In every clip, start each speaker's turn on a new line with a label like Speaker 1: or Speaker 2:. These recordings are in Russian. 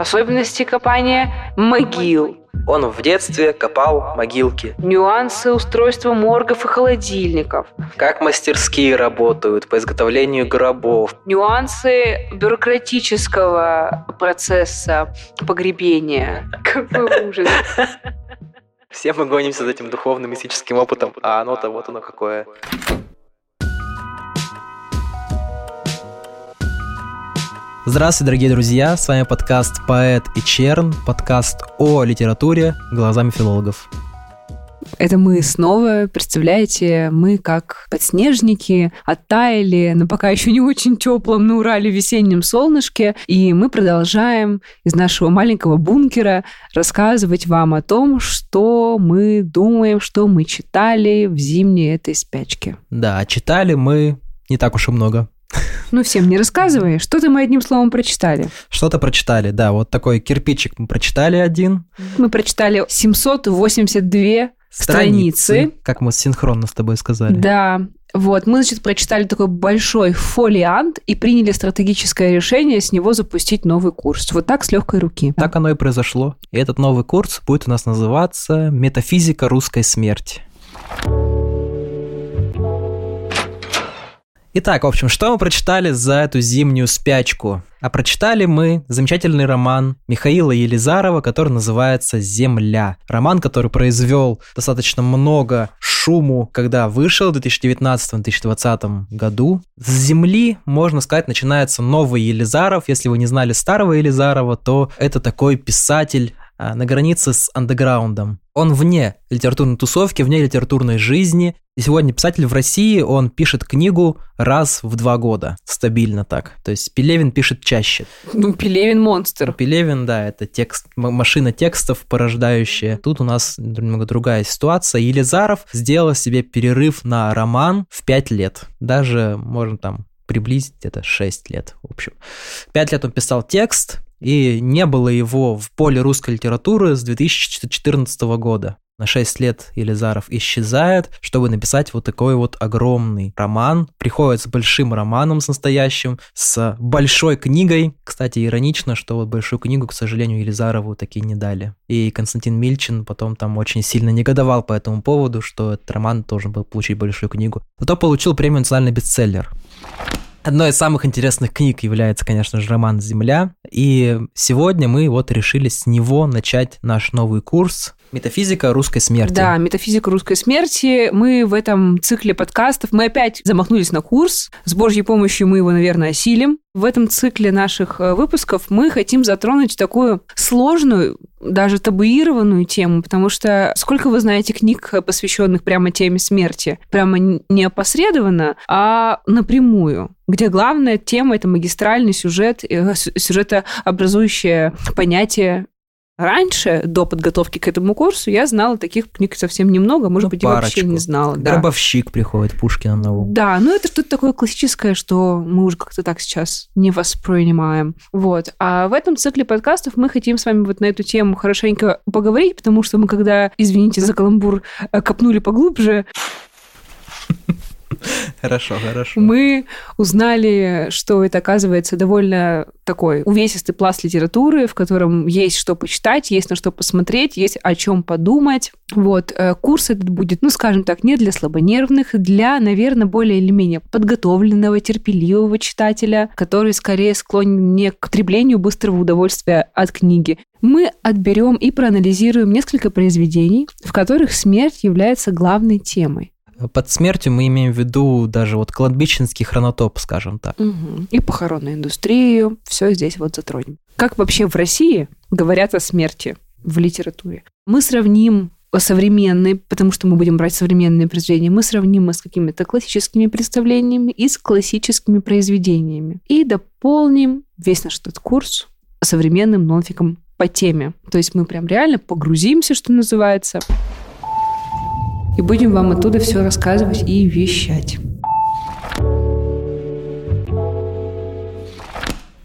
Speaker 1: Особенности копания могил.
Speaker 2: Он в детстве копал могилки.
Speaker 1: Нюансы устройства моргов и холодильников.
Speaker 2: Как мастерские работают по изготовлению гробов.
Speaker 1: Нюансы бюрократического процесса погребения. Какой ужас.
Speaker 2: Все мы гонимся за этим духовным мистическим опытом, а оно-то вот оно какое.
Speaker 3: Здравствуйте, дорогие друзья! С вами подкаст «Поэт и Черн», подкаст о литературе глазами филологов.
Speaker 1: Это мы снова, представляете, мы как подснежники оттаяли на пока еще не очень теплом на Урале весеннем солнышке, и мы продолжаем из нашего маленького бункера рассказывать вам о том, что мы думаем, что мы читали в зимней этой спячке.
Speaker 3: Да, читали мы не так уж и много.
Speaker 1: Ну, всем не рассказывай. Что-то мы одним словом прочитали.
Speaker 3: Что-то прочитали, да. Вот такой кирпичик мы прочитали один.
Speaker 1: Мы прочитали 782 страницы.
Speaker 3: Как мы синхронно с тобой сказали.
Speaker 1: Да. Вот, мы, значит, прочитали такой большой фолиант и приняли стратегическое решение с него запустить новый курс. Вот так, с легкой руки.
Speaker 3: Так оно и произошло. И этот новый курс будет у нас называться «Метафизика русской смерти». Итак, в общем, что мы прочитали за эту зимнюю спячку? А прочитали мы замечательный роман Михаила Елизарова, который называется «Земля». Роман, который произвел достаточно много шуму, когда вышел в 2019-2020 году. С «Земли», можно сказать, начинается новый Елизаров. Если вы не знали старого Елизарова, то это такой писатель на границе с андеграундом. Он вне литературной тусовки, вне литературной жизни. И сегодня писатель в России, он пишет книгу раз в два года. Стабильно так. То есть Пелевин пишет чаще.
Speaker 1: Ну, Пелевин монстр.
Speaker 3: Пелевин, да, это текст, машина текстов порождающая. Тут у нас немного другая ситуация. Елизаров сделал себе перерыв на роман в пять лет. Даже, можно там приблизить где-то 6 лет, в общем. Пять лет он писал текст, и не было его в поле русской литературы с 2014 года. На 6 лет Елизаров исчезает, чтобы написать вот такой вот огромный роман. Приходит с большим романом, с настоящим, с большой книгой. Кстати, иронично, что вот большую книгу, к сожалению, Елизарову таки не дали. И Константин Мильчин потом там очень сильно негодовал по этому поводу, что этот роман должен был получить большую книгу. Зато получил премию «Национальный бестселлер». Одной из самых интересных книг является, конечно же, роман «Земля». И сегодня мы вот решили с него начать наш новый курс Метафизика русской смерти.
Speaker 1: Да, метафизика русской смерти. Мы в этом цикле подкастов, мы опять замахнулись на курс. С Божьей помощью мы его, наверное, осилим. В этом цикле наших э, выпусков мы хотим затронуть такую сложную, даже табуированную тему, потому что сколько вы знаете книг, посвященных прямо теме смерти? Прямо не опосредованно, а напрямую где главная тема – это магистральный сюжет, э, сюжетообразующее понятие Раньше, до подготовки к этому курсу, я знала таких книг совсем немного, может ну, быть, парочку. и вообще не знала.
Speaker 3: Да. Гробовщик приходит, Пушкина на ум.
Speaker 1: Да, ну это что-то такое классическое, что мы уже как-то так сейчас не воспринимаем. Вот. А в этом цикле подкастов мы хотим с вами вот на эту тему хорошенько поговорить, потому что мы когда, извините за каламбур, э, копнули поглубже,
Speaker 3: Хорошо, хорошо.
Speaker 1: Мы узнали, что это, оказывается, довольно такой увесистый пласт литературы, в котором есть что почитать, есть на что посмотреть, есть о чем подумать. Вот, э, курс этот будет, ну, скажем так, не для слабонервных, для, наверное, более или менее подготовленного, терпеливого читателя, который скорее склонен не к потреблению быстрого удовольствия от книги. Мы отберем и проанализируем несколько произведений, в которых смерть является главной темой.
Speaker 3: Под смертью мы имеем в виду даже вот кладбищенский хронотоп, скажем так.
Speaker 1: Угу. И похоронную индустрию, все здесь вот затронем. Как вообще в России говорят о смерти в литературе? Мы сравним современные, потому что мы будем брать современные произведения, мы сравним их с какими-то классическими представлениями и с классическими произведениями. И дополним весь наш этот курс современным нонфиком по теме. То есть мы прям реально погрузимся, что называется и будем вам оттуда все рассказывать и вещать.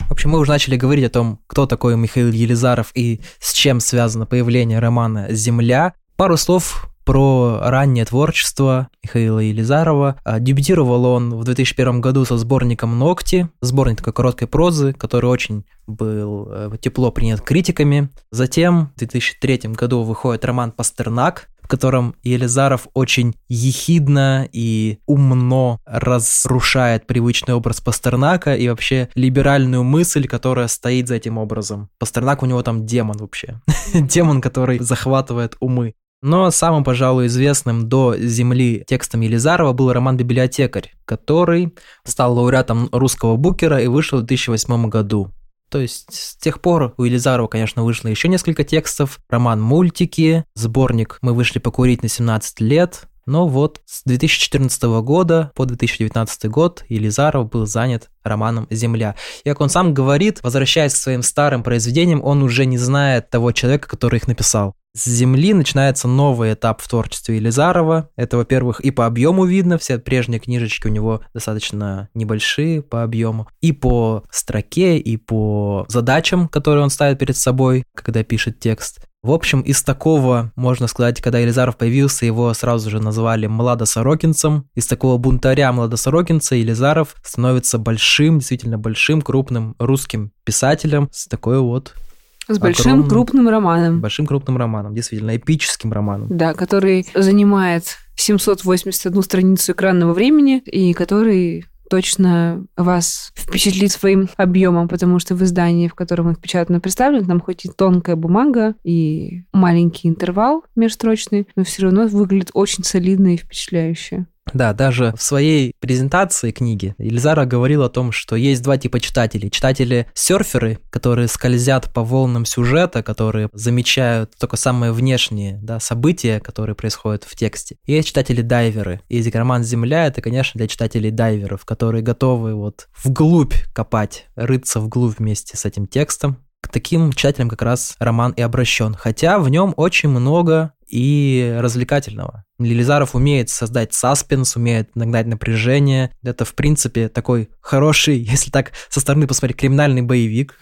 Speaker 3: В общем, мы уже начали говорить о том, кто такой Михаил Елизаров и с чем связано появление романа «Земля». Пару слов про раннее творчество Михаила Елизарова. А, дебютировал он в 2001 году со сборником «Ногти», сборник такой короткой прозы, который очень был э, тепло принят критиками. Затем в 2003 году выходит роман «Пастернак», в котором Елизаров очень ехидно и умно разрушает привычный образ Пастернака и вообще либеральную мысль, которая стоит за этим образом. Пастернак у него там демон вообще. демон, который захватывает умы. Но самым, пожалуй, известным до «Земли» текстом Елизарова был роман «Библиотекарь», который стал лауреатом русского букера и вышел в 2008 году. То есть с тех пор у Елизарова, конечно, вышло еще несколько текстов, роман «Мультики», сборник «Мы вышли покурить на 17 лет», но вот с 2014 года по 2019 год Елизаров был занят романом «Земля». И как он сам говорит, возвращаясь к своим старым произведениям, он уже не знает того человека, который их написал. С земли начинается новый этап в творчестве Елизарова. Это, во-первых, и по объему видно, все прежние книжечки у него достаточно небольшие по объему, и по строке, и по задачам, которые он ставит перед собой, когда пишет текст. В общем, из такого, можно сказать, когда Елизаров появился, его сразу же назвали Младосорокинцем. Из такого бунтаря Младосорокинца Елизаров становится большим, действительно большим, крупным русским писателем с такой вот
Speaker 1: с большим огромным, крупным романом.
Speaker 3: Большим крупным романом, действительно, эпическим романом.
Speaker 1: Да, который занимает 781 страницу экранного времени и который точно вас впечатлит своим объемом, потому что в издании, в котором он впечатано представлен, там хоть и тонкая бумага, и маленький интервал межстрочный, но все равно выглядит очень солидно и впечатляюще.
Speaker 3: Да, даже в своей презентации книги Ильзара говорил о том, что есть два типа читателей. Читатели-серферы, которые скользят по волнам сюжета, которые замечают только самые внешние да, события, которые происходят в тексте. И есть читатели-дайверы. И роман «Земля» — это, конечно, для читателей-дайверов, которые готовы вот вглубь копать, рыться вглубь вместе с этим текстом, к таким читателям как раз роман и обращен. Хотя в нем очень много и развлекательного. Лилизаров умеет создать саспенс, умеет нагнать напряжение. Это, в принципе, такой хороший, если так со стороны посмотреть, криминальный боевик.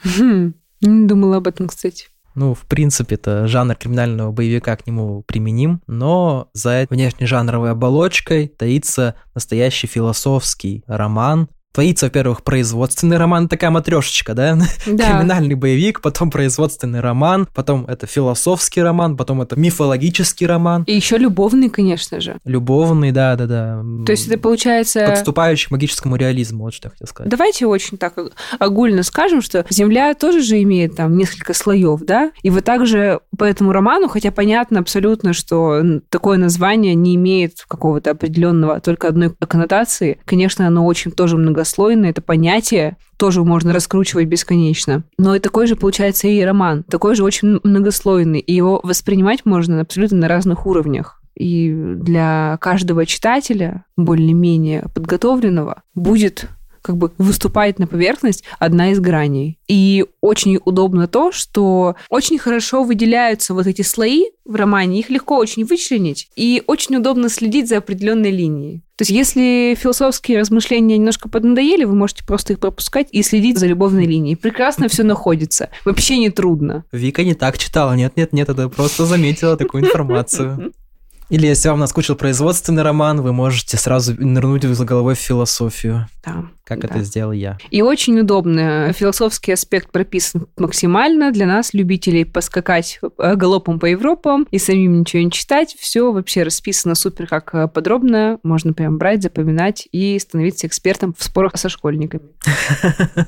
Speaker 1: Не думала об этом, кстати.
Speaker 3: Ну, в принципе, это жанр криминального боевика к нему применим, но за внешней жанровой оболочкой таится настоящий философский роман, Творится, во-первых, производственный роман, такая матрешечка, да? да? Криминальный боевик, потом производственный роман, потом это философский роман, потом это мифологический роман.
Speaker 1: И еще любовный, конечно же.
Speaker 3: Любовный, да, да, да.
Speaker 1: То есть это получается...
Speaker 3: Подступающий к магическому реализму, вот что я хотел сказать.
Speaker 1: Давайте очень так огульно скажем, что Земля тоже же имеет там несколько слоев, да? И вот также по этому роману, хотя понятно абсолютно, что такое название не имеет какого-то определенного только одной коннотации, конечно, оно очень тоже много многослойное, это понятие тоже можно раскручивать бесконечно. Но и такой же получается и роман, такой же очень многослойный, и его воспринимать можно абсолютно на разных уровнях. И для каждого читателя, более-менее подготовленного, будет как бы выступает на поверхность одна из граней. И очень удобно то, что очень хорошо выделяются вот эти слои в романе, их легко очень вычленить, и очень удобно следить за определенной линией. То есть, если философские размышления немножко поднадоели, вы можете просто их пропускать и следить за любовной линией. Прекрасно все находится. Вообще не трудно.
Speaker 3: Вика не так читала. Нет, нет, нет, это просто заметила такую информацию. Или если вам наскучил производственный роман, вы можете сразу нырнуть за головой в философию.
Speaker 1: Да.
Speaker 3: Как
Speaker 1: да.
Speaker 3: это сделал я.
Speaker 1: И очень удобно. Философский аспект прописан максимально для нас, любителей поскакать э, галопом по Европам и самим ничего не читать. Все вообще расписано супер как э, подробно. Можно прям брать, запоминать и становиться экспертом в спорах со школьниками.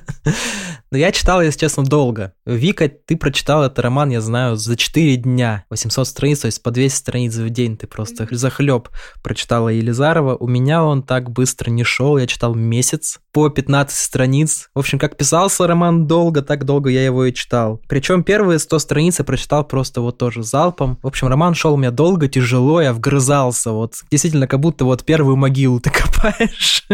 Speaker 3: Но я читал, если честно, долго. Вика, ты прочитал этот роман, я знаю, за 4 дня. 800 страниц, то есть по 200 страниц в день ты просто захлеб прочитала Елизарова. У меня он так быстро не шел, я читал месяц по 15 страниц. В общем, как писался роман долго, так долго я его и читал. Причем первые 100 страниц я прочитал просто вот тоже залпом. В общем, роман шел у меня долго, тяжело, я вгрызался. Вот действительно, как будто вот первую могилу ты копаешь,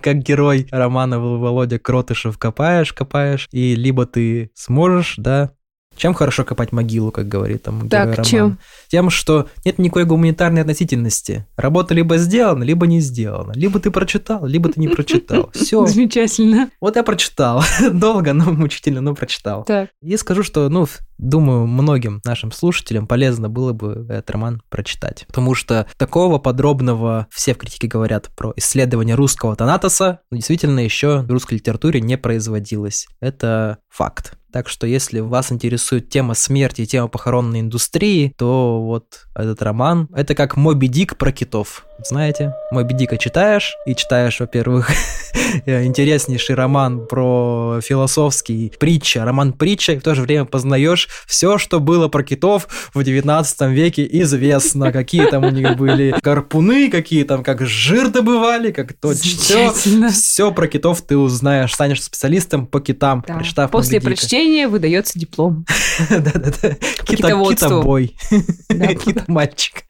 Speaker 3: как герой романа Володя Кротышев копаешь, копаешь, и либо ты сможешь, да, чем хорошо копать могилу, как говорит там
Speaker 1: так, герой чем?
Speaker 3: Тем, что нет никакой гуманитарной относительности. Работа либо сделана, либо не сделана. Либо ты прочитал, либо ты не прочитал. Все.
Speaker 1: Замечательно.
Speaker 3: Вот я прочитал. Долго, но мучительно, но прочитал.
Speaker 1: Так.
Speaker 3: И скажу, что, ну, Думаю, многим нашим слушателям полезно было бы этот роман прочитать. Потому что такого подробного, все в критике говорят про исследование русского Танатоса, действительно еще в русской литературе не производилось. Это факт. Так что если вас интересует тема смерти и тема похоронной индустрии, то вот этот роман, это как Моби Дик про китов. Знаете, Моби Дика читаешь, и читаешь, во-первых, интереснейший роман про философский притча, роман притча, и в то же время познаешь все, что было про китов в 19 веке известно, какие там у них были гарпуны, какие там, как жир добывали, как то все, все про китов ты узнаешь, станешь специалистом по китам,
Speaker 1: да. прочитав После прочтения обучения выдается диплом.
Speaker 3: Да-да-да. Китобой. Китомальчик.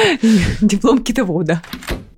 Speaker 1: Диплом китовода.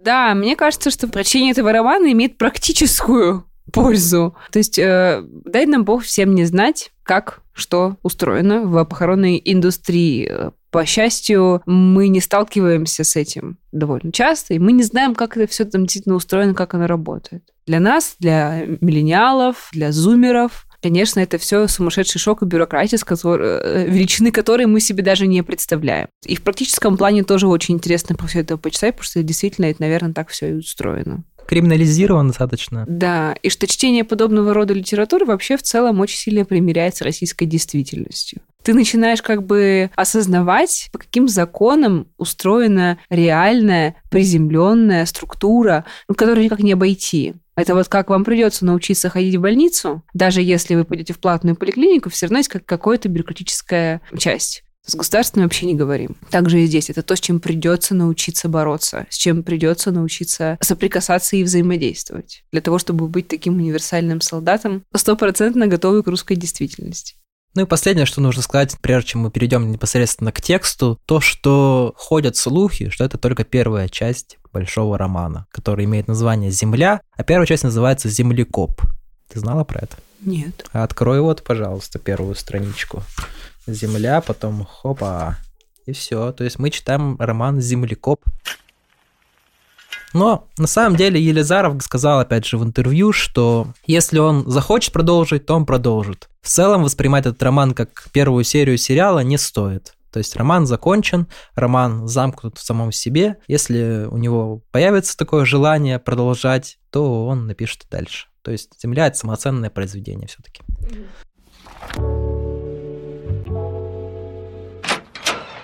Speaker 1: Да, мне кажется, что прочтение этого романа имеет практическую пользу. То есть, э, дай нам Бог всем не знать, как что устроено в похоронной индустрии. По счастью, мы не сталкиваемся с этим довольно часто, и мы не знаем, как это все там действительно устроено, как оно работает. Для нас, для миллениалов, для зумеров, Конечно, это все сумасшедший шок и бюрократия, с которой, э, величины которой мы себе даже не представляем. И в практическом плане тоже очень интересно про все это почитать, потому что действительно это, наверное, так все и устроено
Speaker 3: криминализирован достаточно.
Speaker 1: Да, и что чтение подобного рода литературы вообще в целом очень сильно примиряется с российской действительностью. Ты начинаешь как бы осознавать, по каким законам устроена реальная приземленная структура, которую никак не обойти. Это вот как вам придется научиться ходить в больницу, даже если вы пойдете в платную поликлинику, все равно есть как какая-то бюрократическая часть. С государственным вообще не говорим. Также и здесь. Это то, с чем придется научиться бороться, с чем придется научиться соприкасаться и взаимодействовать. Для того, чтобы быть таким универсальным солдатом, стопроцентно готовый к русской действительности.
Speaker 3: Ну и последнее, что нужно сказать, прежде чем мы перейдем непосредственно к тексту, то, что ходят слухи, что это только первая часть большого романа, который имеет название «Земля», а первая часть называется «Землекоп». Ты знала про это?
Speaker 1: Нет.
Speaker 3: Открой вот, пожалуйста, первую страничку. Земля, потом хопа, и все. То есть мы читаем роман «Землекоп». Но на самом деле Елизаров сказал опять же в интервью, что если он захочет продолжить, то он продолжит. В целом воспринимать этот роман как первую серию сериала не стоит. То есть роман закончен, роман замкнут в самом себе. Если у него появится такое желание продолжать, то он напишет дальше. То есть «Земля» — это самоценное произведение все-таки.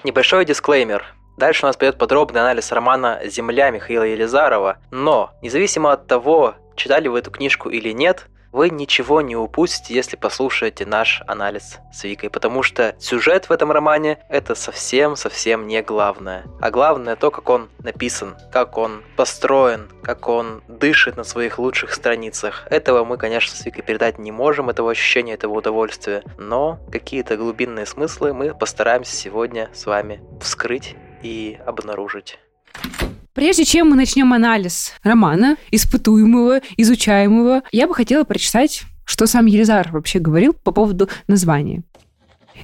Speaker 2: Небольшой дисклеймер. Дальше у нас пойдет подробный анализ романа «Земля» Михаила Елизарова. Но, независимо от того, читали вы эту книжку или нет, вы ничего не упустите, если послушаете наш анализ с Викой, потому что сюжет в этом романе это совсем-совсем не главное. А главное то, как он написан, как он построен, как он дышит на своих лучших страницах. Этого мы, конечно, с Викой передать не можем, этого ощущения, этого удовольствия, но какие-то глубинные смыслы мы постараемся сегодня с вами вскрыть и обнаружить.
Speaker 1: Прежде чем мы начнем анализ романа, испытуемого, изучаемого, я бы хотела прочитать, что сам Елизар вообще говорил по поводу названия.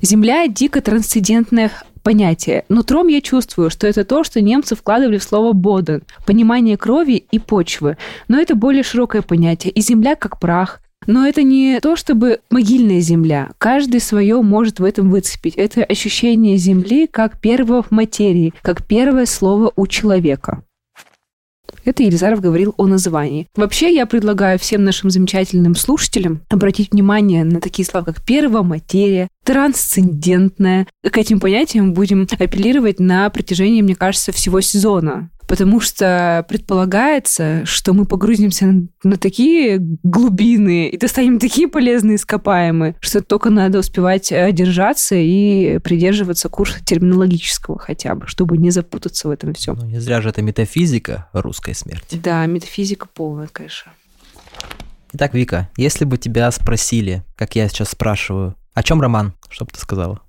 Speaker 1: Земля – дико трансцендентное понятие. Нутром я чувствую, что это то, что немцы вкладывали в слово «боден» – понимание крови и почвы. Но это более широкое понятие. И земля как прах, но это не то, чтобы могильная земля. Каждый свое может в этом выцепить. Это ощущение земли как первого в материи, как первое слово у человека. Это Елизаров говорил о названии. Вообще, я предлагаю всем нашим замечательным слушателям обратить внимание на такие слова, как первая материя, трансцендентная. К этим понятиям будем апеллировать на протяжении, мне кажется, всего сезона потому что предполагается, что мы погрузимся на такие глубины и достанем такие полезные ископаемые, что только надо успевать э, держаться и придерживаться курса терминологического хотя бы, чтобы не запутаться в этом всем.
Speaker 3: Ну, не зря же это метафизика русской смерти.
Speaker 1: Да, метафизика полная, конечно.
Speaker 3: Итак, Вика, если бы тебя спросили, как я сейчас спрашиваю, о чем роман, что бы ты сказала?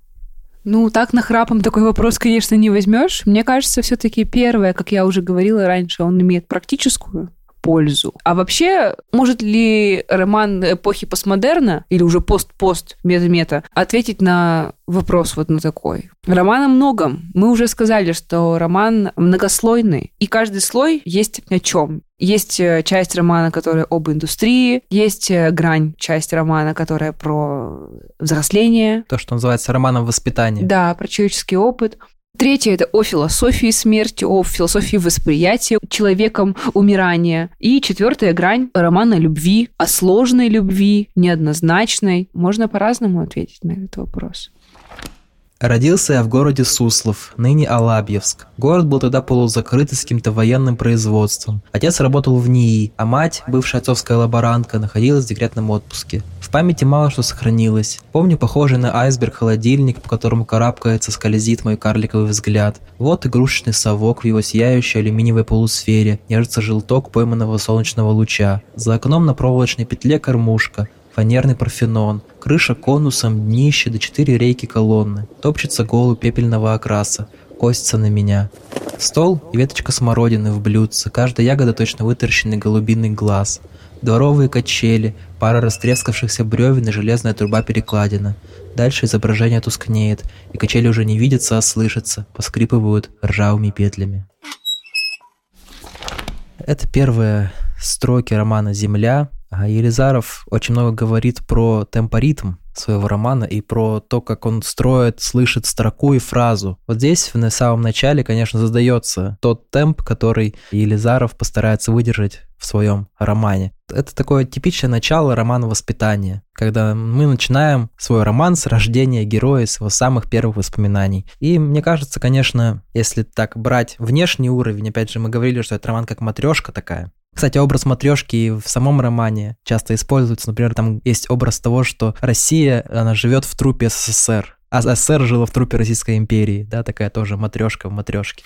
Speaker 1: Ну, так на храпом такой вопрос, конечно, не возьмешь. Мне кажется, все-таки первое, как я уже говорила раньше, он имеет практическую пользу. А вообще, может ли роман эпохи постмодерна или уже пост-пост мета-мета ответить на вопрос вот на такой? Роман о многом. Мы уже сказали, что роман многослойный, и каждый слой есть о чем. Есть э, часть романа, которая об индустрии, есть э, грань, часть романа, которая про взросление.
Speaker 3: То, что называется романом воспитания.
Speaker 1: Да, про человеческий опыт. Третье – это о философии смерти, о философии восприятия человеком умирания. И четвертая грань – романа любви, о сложной любви, неоднозначной. Можно по-разному ответить на этот вопрос.
Speaker 3: Родился я в городе Суслов, ныне Алабьевск. Город был тогда полузакрытый с каким-то военным производством. Отец работал в НИИ, а мать, бывшая отцовская лаборантка, находилась в декретном отпуске. В памяти мало что сохранилось. Помню похожий на айсберг холодильник, по которому карабкается, скользит мой карликовый взгляд. Вот игрушечный совок в его сияющей алюминиевой полусфере, нежится желток пойманного солнечного луча. За окном на проволочной петле кормушка, фанерный парфенон, крыша конусом, днище до четыре рейки колонны, топчется голубь пепельного окраса, косится на меня. Стол и веточка смородины в блюдце, каждая ягода точно вытаращенный голубиный глаз. Дворовые качели, пара растрескавшихся бревен и железная труба перекладина. Дальше изображение тускнеет, и качели уже не видятся, а слышатся, поскрипывают ржавыми петлями. Это первые строки романа «Земля», Елизаров очень много говорит про темпоритм своего романа и про то, как он строит, слышит строку и фразу. Вот здесь в самом начале, конечно, задается тот темп, который Елизаров постарается выдержать в своем романе. Это такое типичное начало романа воспитания, когда мы начинаем свой роман с рождения героя, с его самых первых воспоминаний. И мне кажется, конечно, если так брать внешний уровень, опять же, мы говорили, что это роман как матрешка такая, кстати, образ матрешки в самом романе часто используется. Например, там есть образ того, что Россия, она живет в трупе СССР, а СССР жила в трупе Российской империи, да, такая тоже матрешка в матрешке.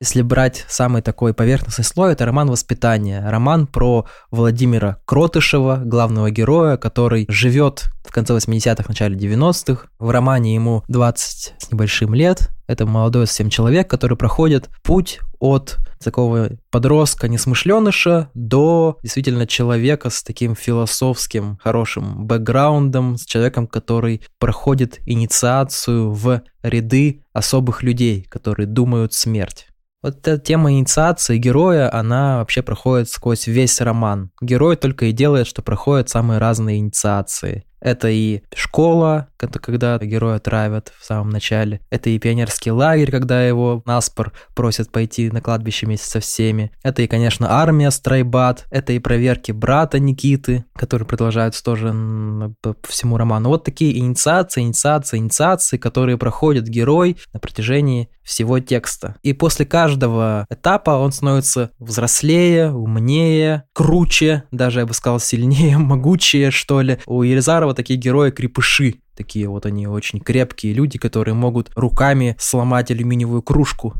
Speaker 3: Если брать самый такой поверхностный слой, это роман воспитания. Роман про Владимира Кротышева, главного героя, который живет в конце 80-х, начале 90-х. В романе ему 20 с небольшим лет. Это молодой совсем человек, который проходит путь от такого подростка, несмышленыша, до действительно человека с таким философским хорошим бэкграундом, с человеком, который проходит инициацию в ряды особых людей, которые думают смерть. Вот эта тема инициации героя, она вообще проходит сквозь весь роман. Герой только и делает, что проходит самые разные инициации. Это и школа, когда героя травят в самом начале. Это и пионерский лагерь, когда его наспор просят пойти на кладбище вместе со всеми. Это и, конечно, армия Страйбат. Это и проверки брата Никиты, которые продолжаются тоже по всему роману. Вот такие инициации, инициации, инициации, которые проходит герой на протяжении всего текста. И после каждого этапа он становится взрослее, умнее, круче, даже, я бы сказал, сильнее, могучее, что ли. У Елизарова такие герои-крепыши, такие вот они очень крепкие люди, которые могут руками сломать алюминиевую кружку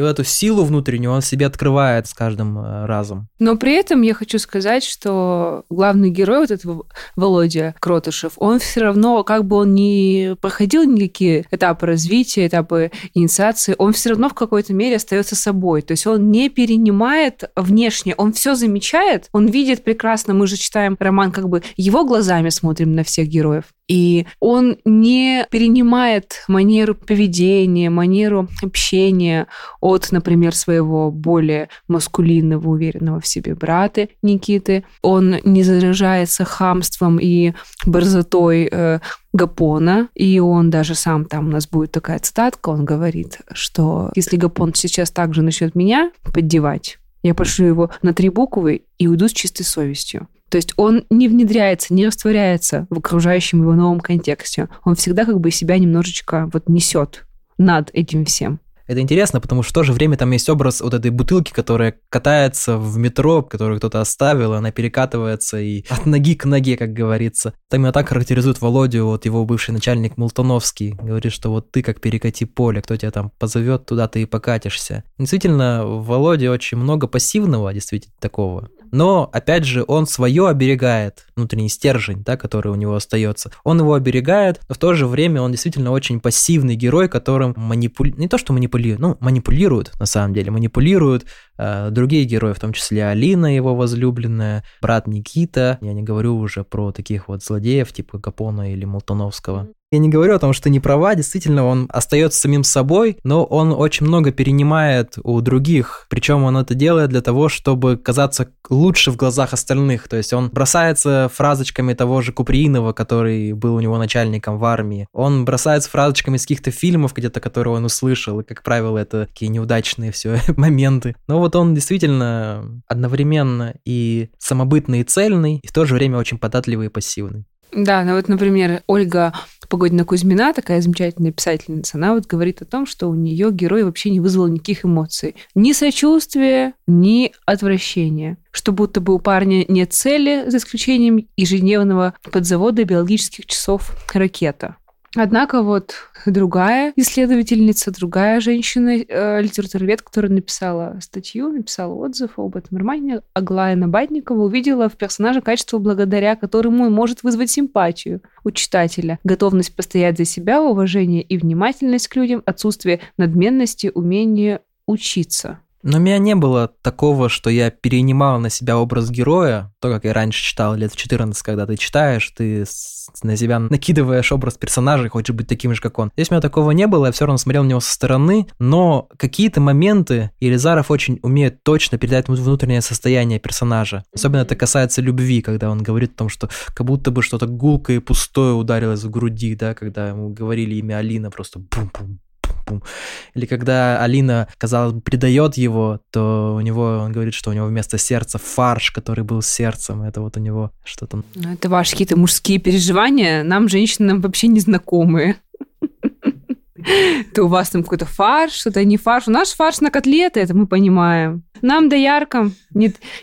Speaker 3: и вот эту силу внутреннюю он себе открывает с каждым э, разом.
Speaker 1: Но при этом я хочу сказать, что главный герой вот этого Володя Кротышев, он все равно, как бы он ни проходил никакие этапы развития, этапы инициации, он все равно в какой-то мере остается собой. То есть он не перенимает внешне, он все замечает, он видит прекрасно, мы же читаем роман как бы его глазами смотрим на всех героев. И он не перенимает манеру поведения, манеру общения от, например, своего более маскулинного, уверенного в себе брата Никиты. Он не заряжается хамством и борзотой э, Гапона, и он даже сам, там у нас будет такая цитатка, он говорит, что если Гапон сейчас также начнет меня поддевать, я пошлю его на три буквы и уйду с чистой совестью. То есть он не внедряется, не растворяется в окружающем его новом контексте. Он всегда как бы себя немножечко вот несет над этим всем.
Speaker 3: Это интересно, потому что в то же время там есть образ вот этой бутылки, которая катается в метро, которую кто-то оставил, она перекатывается и от ноги к ноге, как говорится. Там именно так характеризует Володю, вот его бывший начальник Мултоновский. Говорит, что вот ты как перекати поле, кто тебя там позовет, туда ты и покатишься. Действительно, в Володе очень много пассивного, действительно, такого но, опять же, он свое оберегает, внутренний стержень, да, который у него остается. Он его оберегает, но в то же время он действительно очень пассивный герой, которым манипулирует, не то что манипулирует, ну, манипулирует, на самом деле, манипулирует другие герои, в том числе Алина, его возлюбленная, брат Никита. Я не говорю уже про таких вот злодеев, типа Гапона или Молтановского. Я не говорю о том, что не права, действительно, он остается самим собой, но он очень много перенимает у других, причем он это делает для того, чтобы казаться лучше в глазах остальных, то есть он бросается фразочками того же Куприинова, который был у него начальником в армии, он бросается фразочками из каких-то фильмов где-то, которые он услышал, и, как правило, это такие неудачные все моменты. Но вот он действительно одновременно и самобытный, и цельный, и в то же время очень податливый и пассивный.
Speaker 1: Да, ну вот, например, Ольга Погодина Кузьмина, такая замечательная писательница, она вот говорит о том, что у нее герой вообще не вызвал никаких эмоций. Ни сочувствия, ни отвращения. Что будто бы у парня нет цели, за исключением ежедневного подзавода биологических часов ракета. Однако вот другая исследовательница, другая женщина, э, литературовед, которая написала статью, написала отзыв об этом романе, Аглая Набатникова, увидела в персонаже качество, благодаря которому может вызвать симпатию у читателя, готовность постоять за себя, уважение и внимательность к людям, отсутствие надменности, умение учиться.
Speaker 3: Но у меня не было такого, что я перенимал на себя образ героя, то, как я раньше читал лет в 14, когда ты читаешь, ты на себя накидываешь образ персонажа и хочешь быть таким же, как он. Здесь у меня такого не было, я все равно смотрел на него со стороны, но какие-то моменты Елизаров очень умеет точно передать внутреннее состояние персонажа. Особенно это касается любви, когда он говорит о том, что как будто бы что-то гулкое и пустое ударилось в груди, да, когда ему говорили имя Алина, просто бум-бум, Или когда Алина, казалось бы, предает его, то у него, он говорит, что у него вместо сердца фарш, который был сердцем. Это вот у него что-то...
Speaker 1: Ну, это ваши какие-то мужские переживания. Нам, женщинам, вообще не знакомые. То у вас там какой-то фарш, что-то не фарш. У нас фарш на котлеты, это мы понимаем. Нам до ярко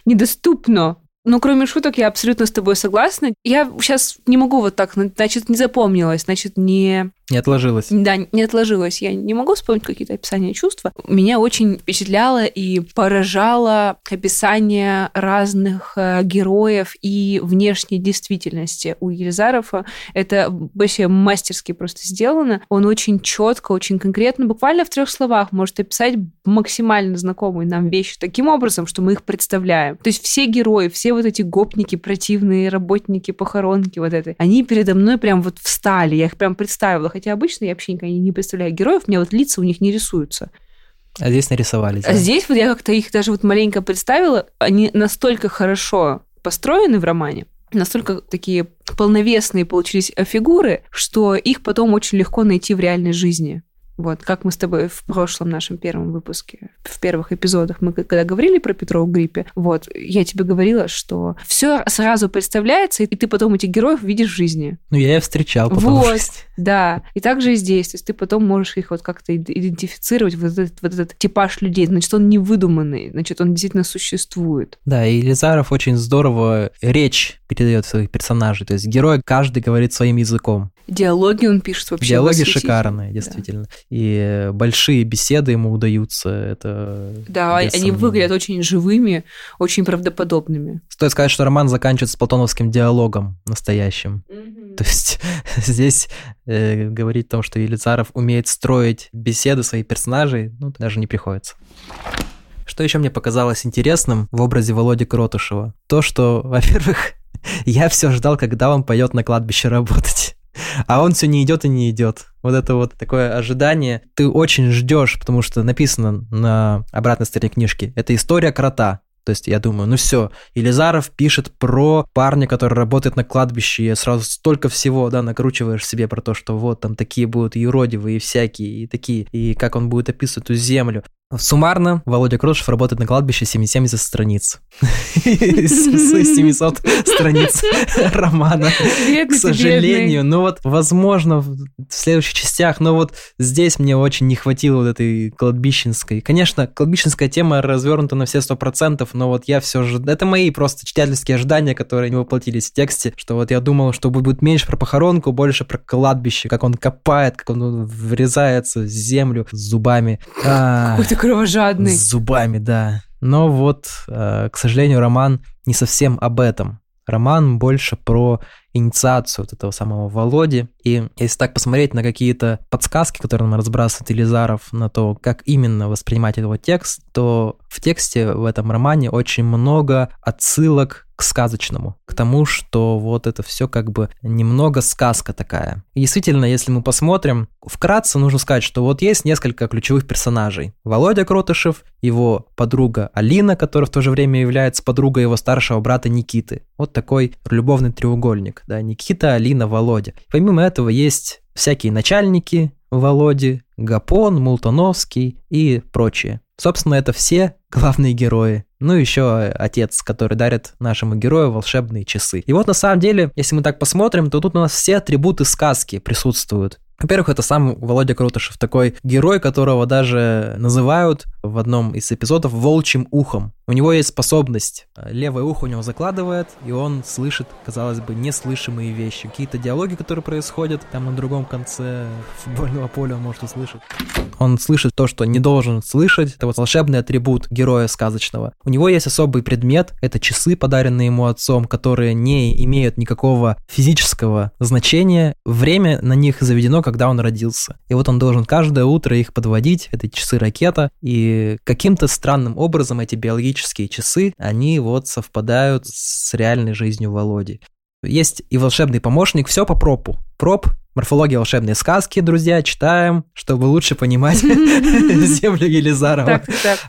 Speaker 1: недоступно. Но кроме шуток, я абсолютно с тобой согласна. Я сейчас не могу вот так, значит, не запомнилась, значит, не
Speaker 3: не отложилось.
Speaker 1: Да, не отложилось. Я не могу вспомнить какие-то описания чувства. Меня очень впечатляло и поражало описание разных э, героев и внешней действительности у Елизарова. Это вообще мастерски просто сделано. Он очень четко, очень конкретно, буквально в трех словах может описать максимально знакомые нам вещи таким образом, что мы их представляем. То есть все герои, все вот эти гопники, противные работники, похоронки вот это, они передо мной прям вот встали. Я их прям представила хотя обычно я вообще никогда не представляю героев, у меня вот лица у них не рисуются.
Speaker 3: А здесь нарисовали.
Speaker 1: А здесь вот я как-то их даже вот маленько представила, они настолько хорошо построены в романе, настолько такие полновесные получились фигуры, что их потом очень легко найти в реальной жизни. Вот, как мы с тобой в прошлом нашем первом выпуске, в первых эпизодах, мы когда говорили про Петрова гриппе, вот, я тебе говорила, что все сразу представляется, и ты потом этих героев видишь в жизни.
Speaker 3: Ну, я их встречал потом.
Speaker 1: Вот, да. И также и здесь. То есть ты потом можешь их вот как-то идентифицировать, вот этот, вот этот типаж людей. Значит, он не выдуманный, значит, он действительно существует.
Speaker 3: Да, и Лизаров очень здорово речь передает своих персонажей. То есть герой каждый говорит своим языком.
Speaker 1: Диалоги он пишет вообще
Speaker 3: Диалоги шикарные, действительно. Да. И большие беседы ему удаются. Это
Speaker 1: да, они сомнения. выглядят очень живыми, очень правдоподобными.
Speaker 3: Стоит сказать, что роман заканчивается платоновским диалогом настоящим. Mm-hmm. То есть здесь э, говорить о том, что Елизаров умеет строить беседы своих персонажей, ну, даже не приходится. Что еще мне показалось интересным в образе Володи Кротышева? То, что, во-первых, я все ждал, когда он пойдет на кладбище работать а он все не идет и не идет. Вот это вот такое ожидание. Ты очень ждешь, потому что написано на обратной стороне книжки. Это история крота. То есть я думаю, ну все, Елизаров пишет про парня, который работает на кладбище, и сразу столько всего, да, накручиваешь себе про то, что вот там такие будут юродивые всякие, и такие, и как он будет описывать эту землю. Суммарно, Володя Кротышев работает на кладбище 70 страниц. 700 страниц романа, к сожалению. Ну вот, возможно, в следующих частях, но вот здесь мне очень не хватило вот этой кладбищенской. Конечно, кладбищенская тема развернута на все 100%, но вот я все же... Это мои просто читательские ожидания, которые не воплотились в тексте, что вот я думал, что будет меньше про похоронку, больше про кладбище, как он копает, как он врезается в землю зубами.
Speaker 1: Какой-то кровожадный.
Speaker 3: С зубами, да. Но вот, э, к сожалению, роман не совсем об этом. Роман больше про инициацию вот этого самого Володи. И если так посмотреть на какие-то подсказки, которые нам разбрасывает Елизаров, на то, как именно воспринимать его текст, то в тексте в этом романе очень много отсылок к сказочному, к тому, что вот это все как бы немного сказка такая. И действительно, если мы посмотрим, вкратце нужно сказать, что вот есть несколько ключевых персонажей. Володя Кротышев, его подруга Алина, которая в то же время является подругой его старшего брата Никиты. Вот такой любовный треугольник, да, Никита, Алина, Володя. Помимо этого есть всякие начальники Володи, Гапон, Мултоновский и прочие. Собственно, это все главные герои. Ну, еще отец, который дарит нашему герою волшебные часы. И вот на самом деле, если мы так посмотрим, то тут у нас все атрибуты сказки присутствуют. Во-первых, это сам Володя Крутышев, такой герой, которого даже называют в одном из эпизодов волчьим ухом. У него есть способность. Левое ухо у него закладывает, и он слышит, казалось бы, неслышимые вещи. Какие-то диалоги, которые происходят там на другом конце футбольного поля он может услышать. Он слышит то, что не должен слышать. Это вот волшебный атрибут героя сказочного. У него есть особый предмет. Это часы, подаренные ему отцом, которые не имеют никакого физического значения. Время на них заведено, когда он родился. И вот он должен каждое утро их подводить. Это часы ракета. И каким-то странным образом эти биологические часы, они вот совпадают с реальной жизнью Володи. Есть и волшебный помощник, все по пропу. Проп Морфология волшебной сказки, друзья, читаем, чтобы лучше понимать землю Елизарова.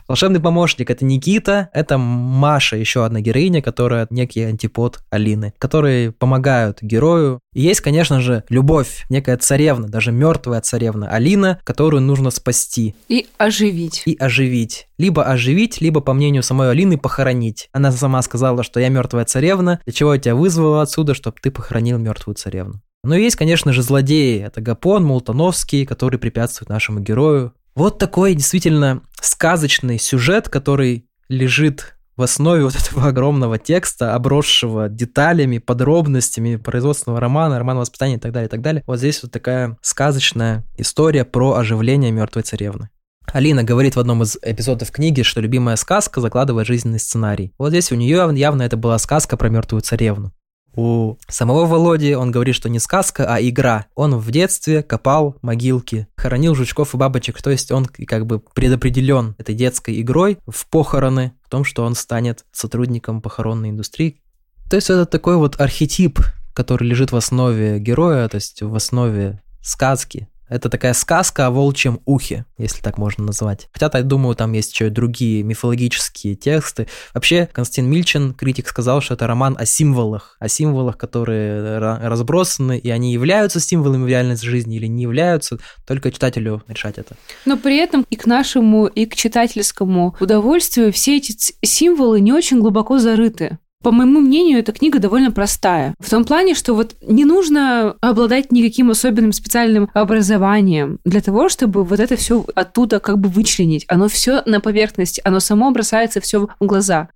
Speaker 3: Волшебный помощник — это Никита, это Маша, еще одна героиня, которая некий антипод Алины, которые помогают герою. И есть, конечно же, любовь, некая царевна, даже мертвая царевна Алина, которую нужно спасти.
Speaker 1: И оживить.
Speaker 3: И оживить. Либо оживить, либо, по мнению самой Алины, похоронить. Она сама сказала, что я мертвая царевна, для чего я тебя вызвала отсюда, чтобы ты похоронил мертвую царевну. Но есть, конечно же, злодеи. Это Гапон, Молтановский, который препятствует нашему герою. Вот такой действительно сказочный сюжет, который лежит в основе вот этого огромного текста, обросшего деталями, подробностями производственного романа, романа воспитания и так далее, и так далее. Вот здесь вот такая сказочная история про оживление мертвой царевны. Алина говорит в одном из эпизодов книги, что любимая сказка закладывает жизненный сценарий. Вот здесь у нее явно это была сказка про мертвую царевну. У самого Володи он говорит, что не сказка, а игра. Он в детстве копал могилки, хоронил жучков и бабочек, то есть он как бы предопределен этой детской игрой в похороны, в том, что он станет сотрудником похоронной индустрии. То есть это такой вот архетип, который лежит в основе героя, то есть в основе сказки, это такая сказка о волчьем ухе, если так можно назвать. Хотя, я думаю, там есть еще и другие мифологические тексты. Вообще, Константин Мильчин, критик, сказал, что это роман о символах, о символах, которые разбросаны, и они являются символами в реальной жизни или не являются, только читателю решать это.
Speaker 1: Но при этом и к нашему, и к читательскому удовольствию все эти символы не очень глубоко зарыты. По моему мнению, эта книга довольно простая. В том плане, что вот не нужно обладать никаким особенным специальным образованием для того, чтобы вот это все оттуда как бы вычленить. Оно все на поверхности, оно само бросается все в глаза.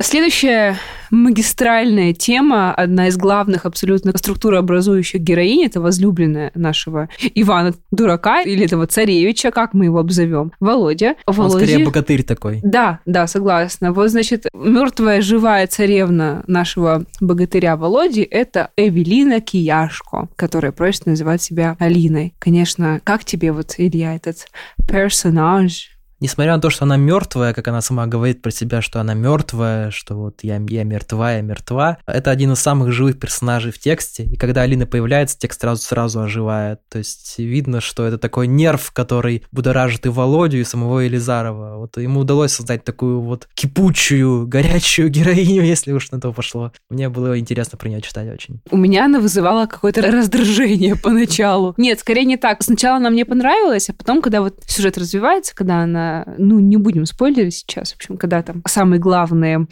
Speaker 1: Следующая магистральная тема, одна из главных абсолютно структурообразующих героинь, это возлюбленная нашего Ивана Дурака, или этого царевича, как мы его обзовем, Володя.
Speaker 3: Он
Speaker 1: Володе...
Speaker 3: скорее богатырь такой.
Speaker 1: Да, да, согласна. Вот, значит, мертвая живая царевна нашего богатыря Володи – это Эвелина Кияшко, которая просит называть себя Алиной. Конечно, как тебе вот, Илья, этот персонаж?
Speaker 3: Несмотря на то, что она мертвая, как она сама говорит про себя, что она мертвая, что вот я, я мертва, я мертва, это один из самых живых персонажей в тексте. И когда Алина появляется, текст сразу сразу оживает. То есть видно, что это такой нерв, который будоражит и Володю, и самого Елизарова. Вот ему удалось создать такую вот кипучую, горячую героиню, если уж на то пошло. Мне было интересно про нее читать очень.
Speaker 1: У меня она вызывала какое-то раздражение поначалу. Нет, скорее не так. Сначала она мне понравилась, а потом, когда вот сюжет развивается, когда она ну, не будем спойлерить сейчас, в общем, когда там самые главные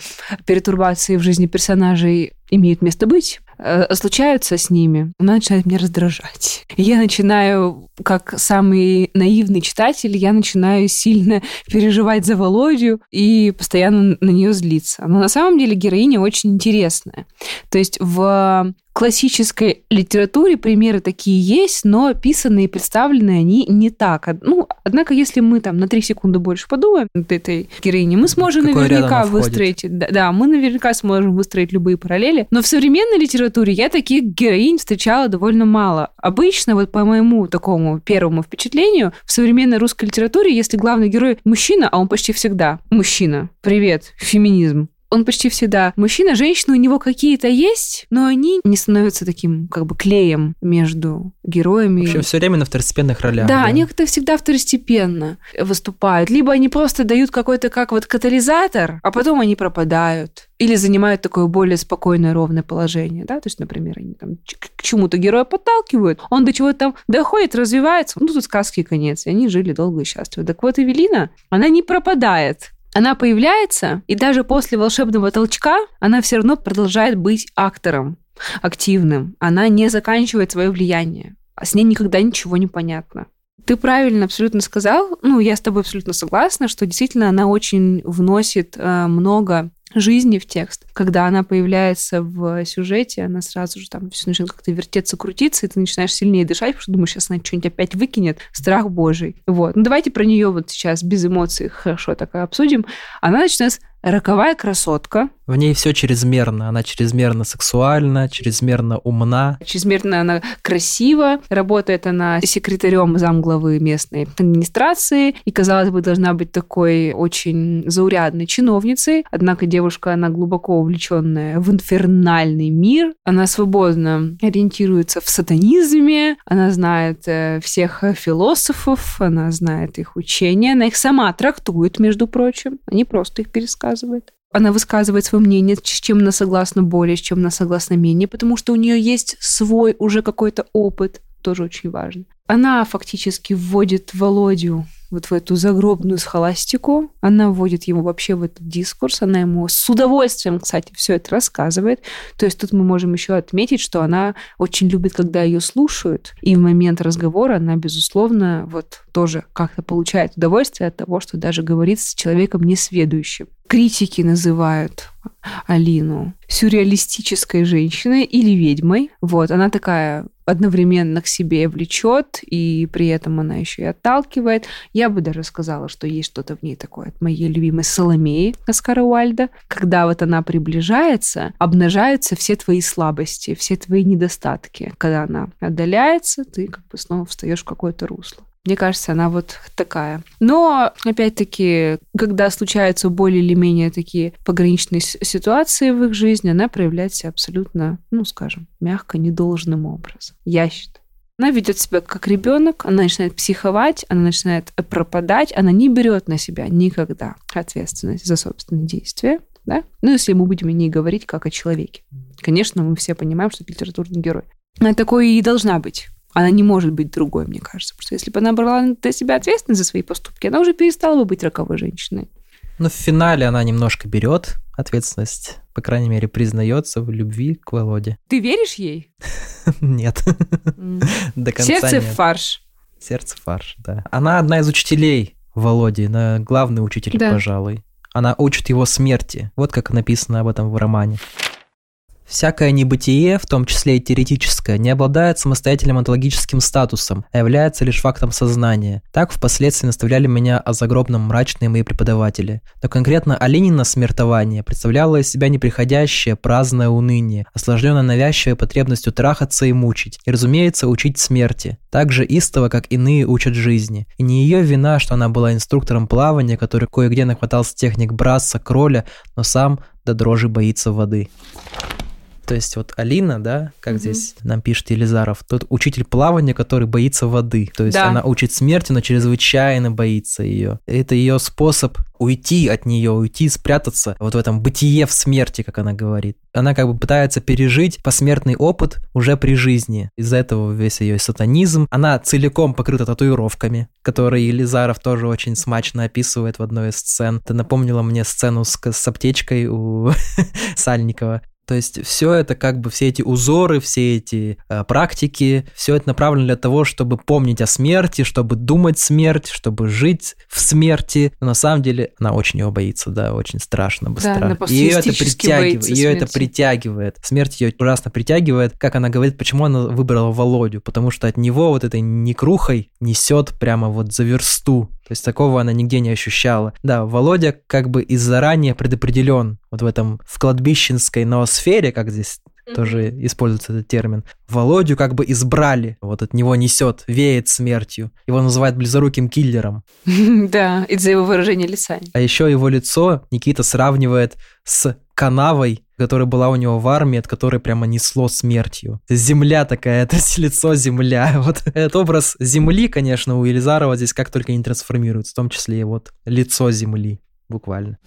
Speaker 1: перетурбации в жизни персонажей имеют место быть, э, случаются с ними, она начинает меня раздражать. И я начинаю, как самый наивный читатель, я начинаю сильно переживать за Володю и постоянно на нее злиться. Но на самом деле героиня очень интересная. То есть в классической литературе примеры такие есть, но описанные и представлены они не так. Ну, однако, если мы там на три секунды больше подумаем над этой героиней, мы сможем
Speaker 3: Какой
Speaker 1: наверняка выстроить... Да, да, мы наверняка сможем выстроить любые параллели. Но в современной литературе я таких героинь встречала довольно мало. Обычно, вот по моему такому первому впечатлению, в современной русской литературе, если главный герой мужчина, а он почти всегда мужчина, привет, феминизм, он почти всегда мужчина, женщина у него какие-то есть, но они не становятся таким как бы клеем между героями.
Speaker 3: В общем, все время на второстепенных ролях.
Speaker 1: Да, да. они как-то всегда второстепенно выступают. Либо они просто дают какой-то как вот катализатор, а потом они пропадают. Или занимают такое более спокойное, ровное положение, да, то есть, например, они там к чему-то героя подталкивают, он до чего-то там доходит, развивается, ну, тут сказки конец, и они жили долго и счастливо. Так вот, Эвелина, она не пропадает, она появляется, и даже после волшебного толчка она все равно продолжает быть актором, активным. Она не заканчивает свое влияние. А с ней никогда ничего не понятно. Ты правильно абсолютно сказал, ну, я с тобой абсолютно согласна, что действительно она очень вносит э, много жизни в текст. Когда она появляется в сюжете, она сразу же там все начинает как-то вертеться, крутиться, и ты начинаешь сильнее дышать, потому что думаешь, сейчас она что-нибудь опять выкинет. Страх божий. Вот. Ну, давайте про нее вот сейчас без эмоций хорошо так обсудим. Она начинает роковая красотка.
Speaker 3: В ней все чрезмерно. Она чрезмерно сексуальна, чрезмерно умна.
Speaker 1: Чрезмерно она красива. Работает она секретарем замглавы местной администрации. И, казалось бы, должна быть такой очень заурядной чиновницей. Однако девушка, она глубоко увлеченная в инфернальный мир. Она свободно ориентируется в сатанизме. Она знает э, всех философов. Она знает их учения. Она их сама трактует, между прочим. Они просто их пересказывают. Она высказывает свое мнение, с чем она согласна более, с чем она согласна менее, потому что у нее есть свой уже какой-то опыт, тоже очень важно. Она фактически вводит Володю вот в эту загробную схоластику. Она вводит его вообще в этот дискурс, она ему с удовольствием, кстати, все это рассказывает. То есть тут мы можем еще отметить, что она очень любит, когда ее слушают, и в момент разговора она, безусловно, вот тоже как-то получает удовольствие от того, что даже говорит с человеком несведущим. Критики называют Алину сюрреалистической женщиной или ведьмой. Вот, она такая одновременно к себе влечет, и при этом она еще и отталкивает. Я бы даже сказала, что есть что-то в ней такое от моей любимой Соломеи Оскара Уальда. Когда вот она приближается, обнажаются все твои слабости, все твои недостатки. Когда она отдаляется, ты как бы снова встаешь в какое-то русло. Мне кажется, она вот такая. Но, опять-таки, когда случаются более или менее такие пограничные ситуации в их жизни, она проявляет себя абсолютно, ну, скажем, мягко, недолжным образом. Я считаю. Она ведет себя как ребенок, она начинает психовать, она начинает пропадать, она не берет на себя никогда ответственность за собственные действия. Да? Ну, если мы будем о ней говорить как о человеке. Конечно, мы все понимаем, что это литературный герой. Она такой и должна быть она не может быть другой, мне кажется. Потому что если бы она брала на себя ответственность за свои поступки, она уже перестала бы быть роковой женщиной.
Speaker 3: Ну, в финале она немножко берет ответственность, по крайней мере, признается в любви к Володе.
Speaker 1: Ты веришь ей?
Speaker 3: Нет.
Speaker 1: До конца Сердце фарш.
Speaker 3: Сердце фарш, да. Она одна из учителей Володи, она главный учитель, пожалуй. Она учит его смерти. Вот как написано об этом в романе. Всякое небытие, в том числе и теоретическое, не обладает самостоятельным онтологическим статусом, а является лишь фактом сознания. Так впоследствии наставляли меня о загробном мрачные мои преподаватели. Но конкретно Оленина смертование представляло из себя неприходящее, праздное уныние, осложненное навязчивой потребностью трахаться и мучить, и, разумеется, учить смерти, так же истово, как иные учат жизни. И не ее вина, что она была инструктором плавания, который кое-где нахватался техник браса, кроля, но сам до дрожи боится воды. То есть вот Алина, да, как угу. здесь нам пишет Елизаров, тот учитель плавания, который боится воды. То есть да. она учит смерти, но чрезвычайно боится ее. Это ее способ уйти от нее, уйти, спрятаться вот в этом бытие в смерти, как она говорит. Она как бы пытается пережить посмертный опыт уже при жизни. Из-за этого весь ее сатанизм. Она целиком покрыта татуировками, которые Елизаров тоже очень смачно описывает в одной из сцен. Ты напомнила мне сцену с, с аптечкой у Сальникова То есть все это как бы, все эти узоры, все эти э, практики, все это направлено для того, чтобы помнить о смерти, чтобы думать смерть, чтобы жить в смерти. Но на самом деле она очень его боится, да, очень страшно, быстро.
Speaker 1: Да,
Speaker 3: ее это притягивает, ее это притягивает. Смерть ее ужасно притягивает. Как она говорит, почему она выбрала Володю? Потому что от него вот этой некрухой несет прямо вот за версту. То есть такого она нигде не ощущала. Да, Володя как бы и заранее предопределен вот в этом в кладбищенской ноосфере, как здесь тоже используется этот термин. Володю как бы избрали, вот от него несет, веет смертью. Его называют близоруким киллером.
Speaker 1: Да, из-за его выражения лица.
Speaker 3: А еще его лицо Никита сравнивает с канавой, которая была у него в армии, от которой прямо несло смертью. Земля такая, это лицо земля. Вот этот образ земли, конечно, у Елизарова здесь как только не трансформируется, в том числе и вот лицо земли, буквально.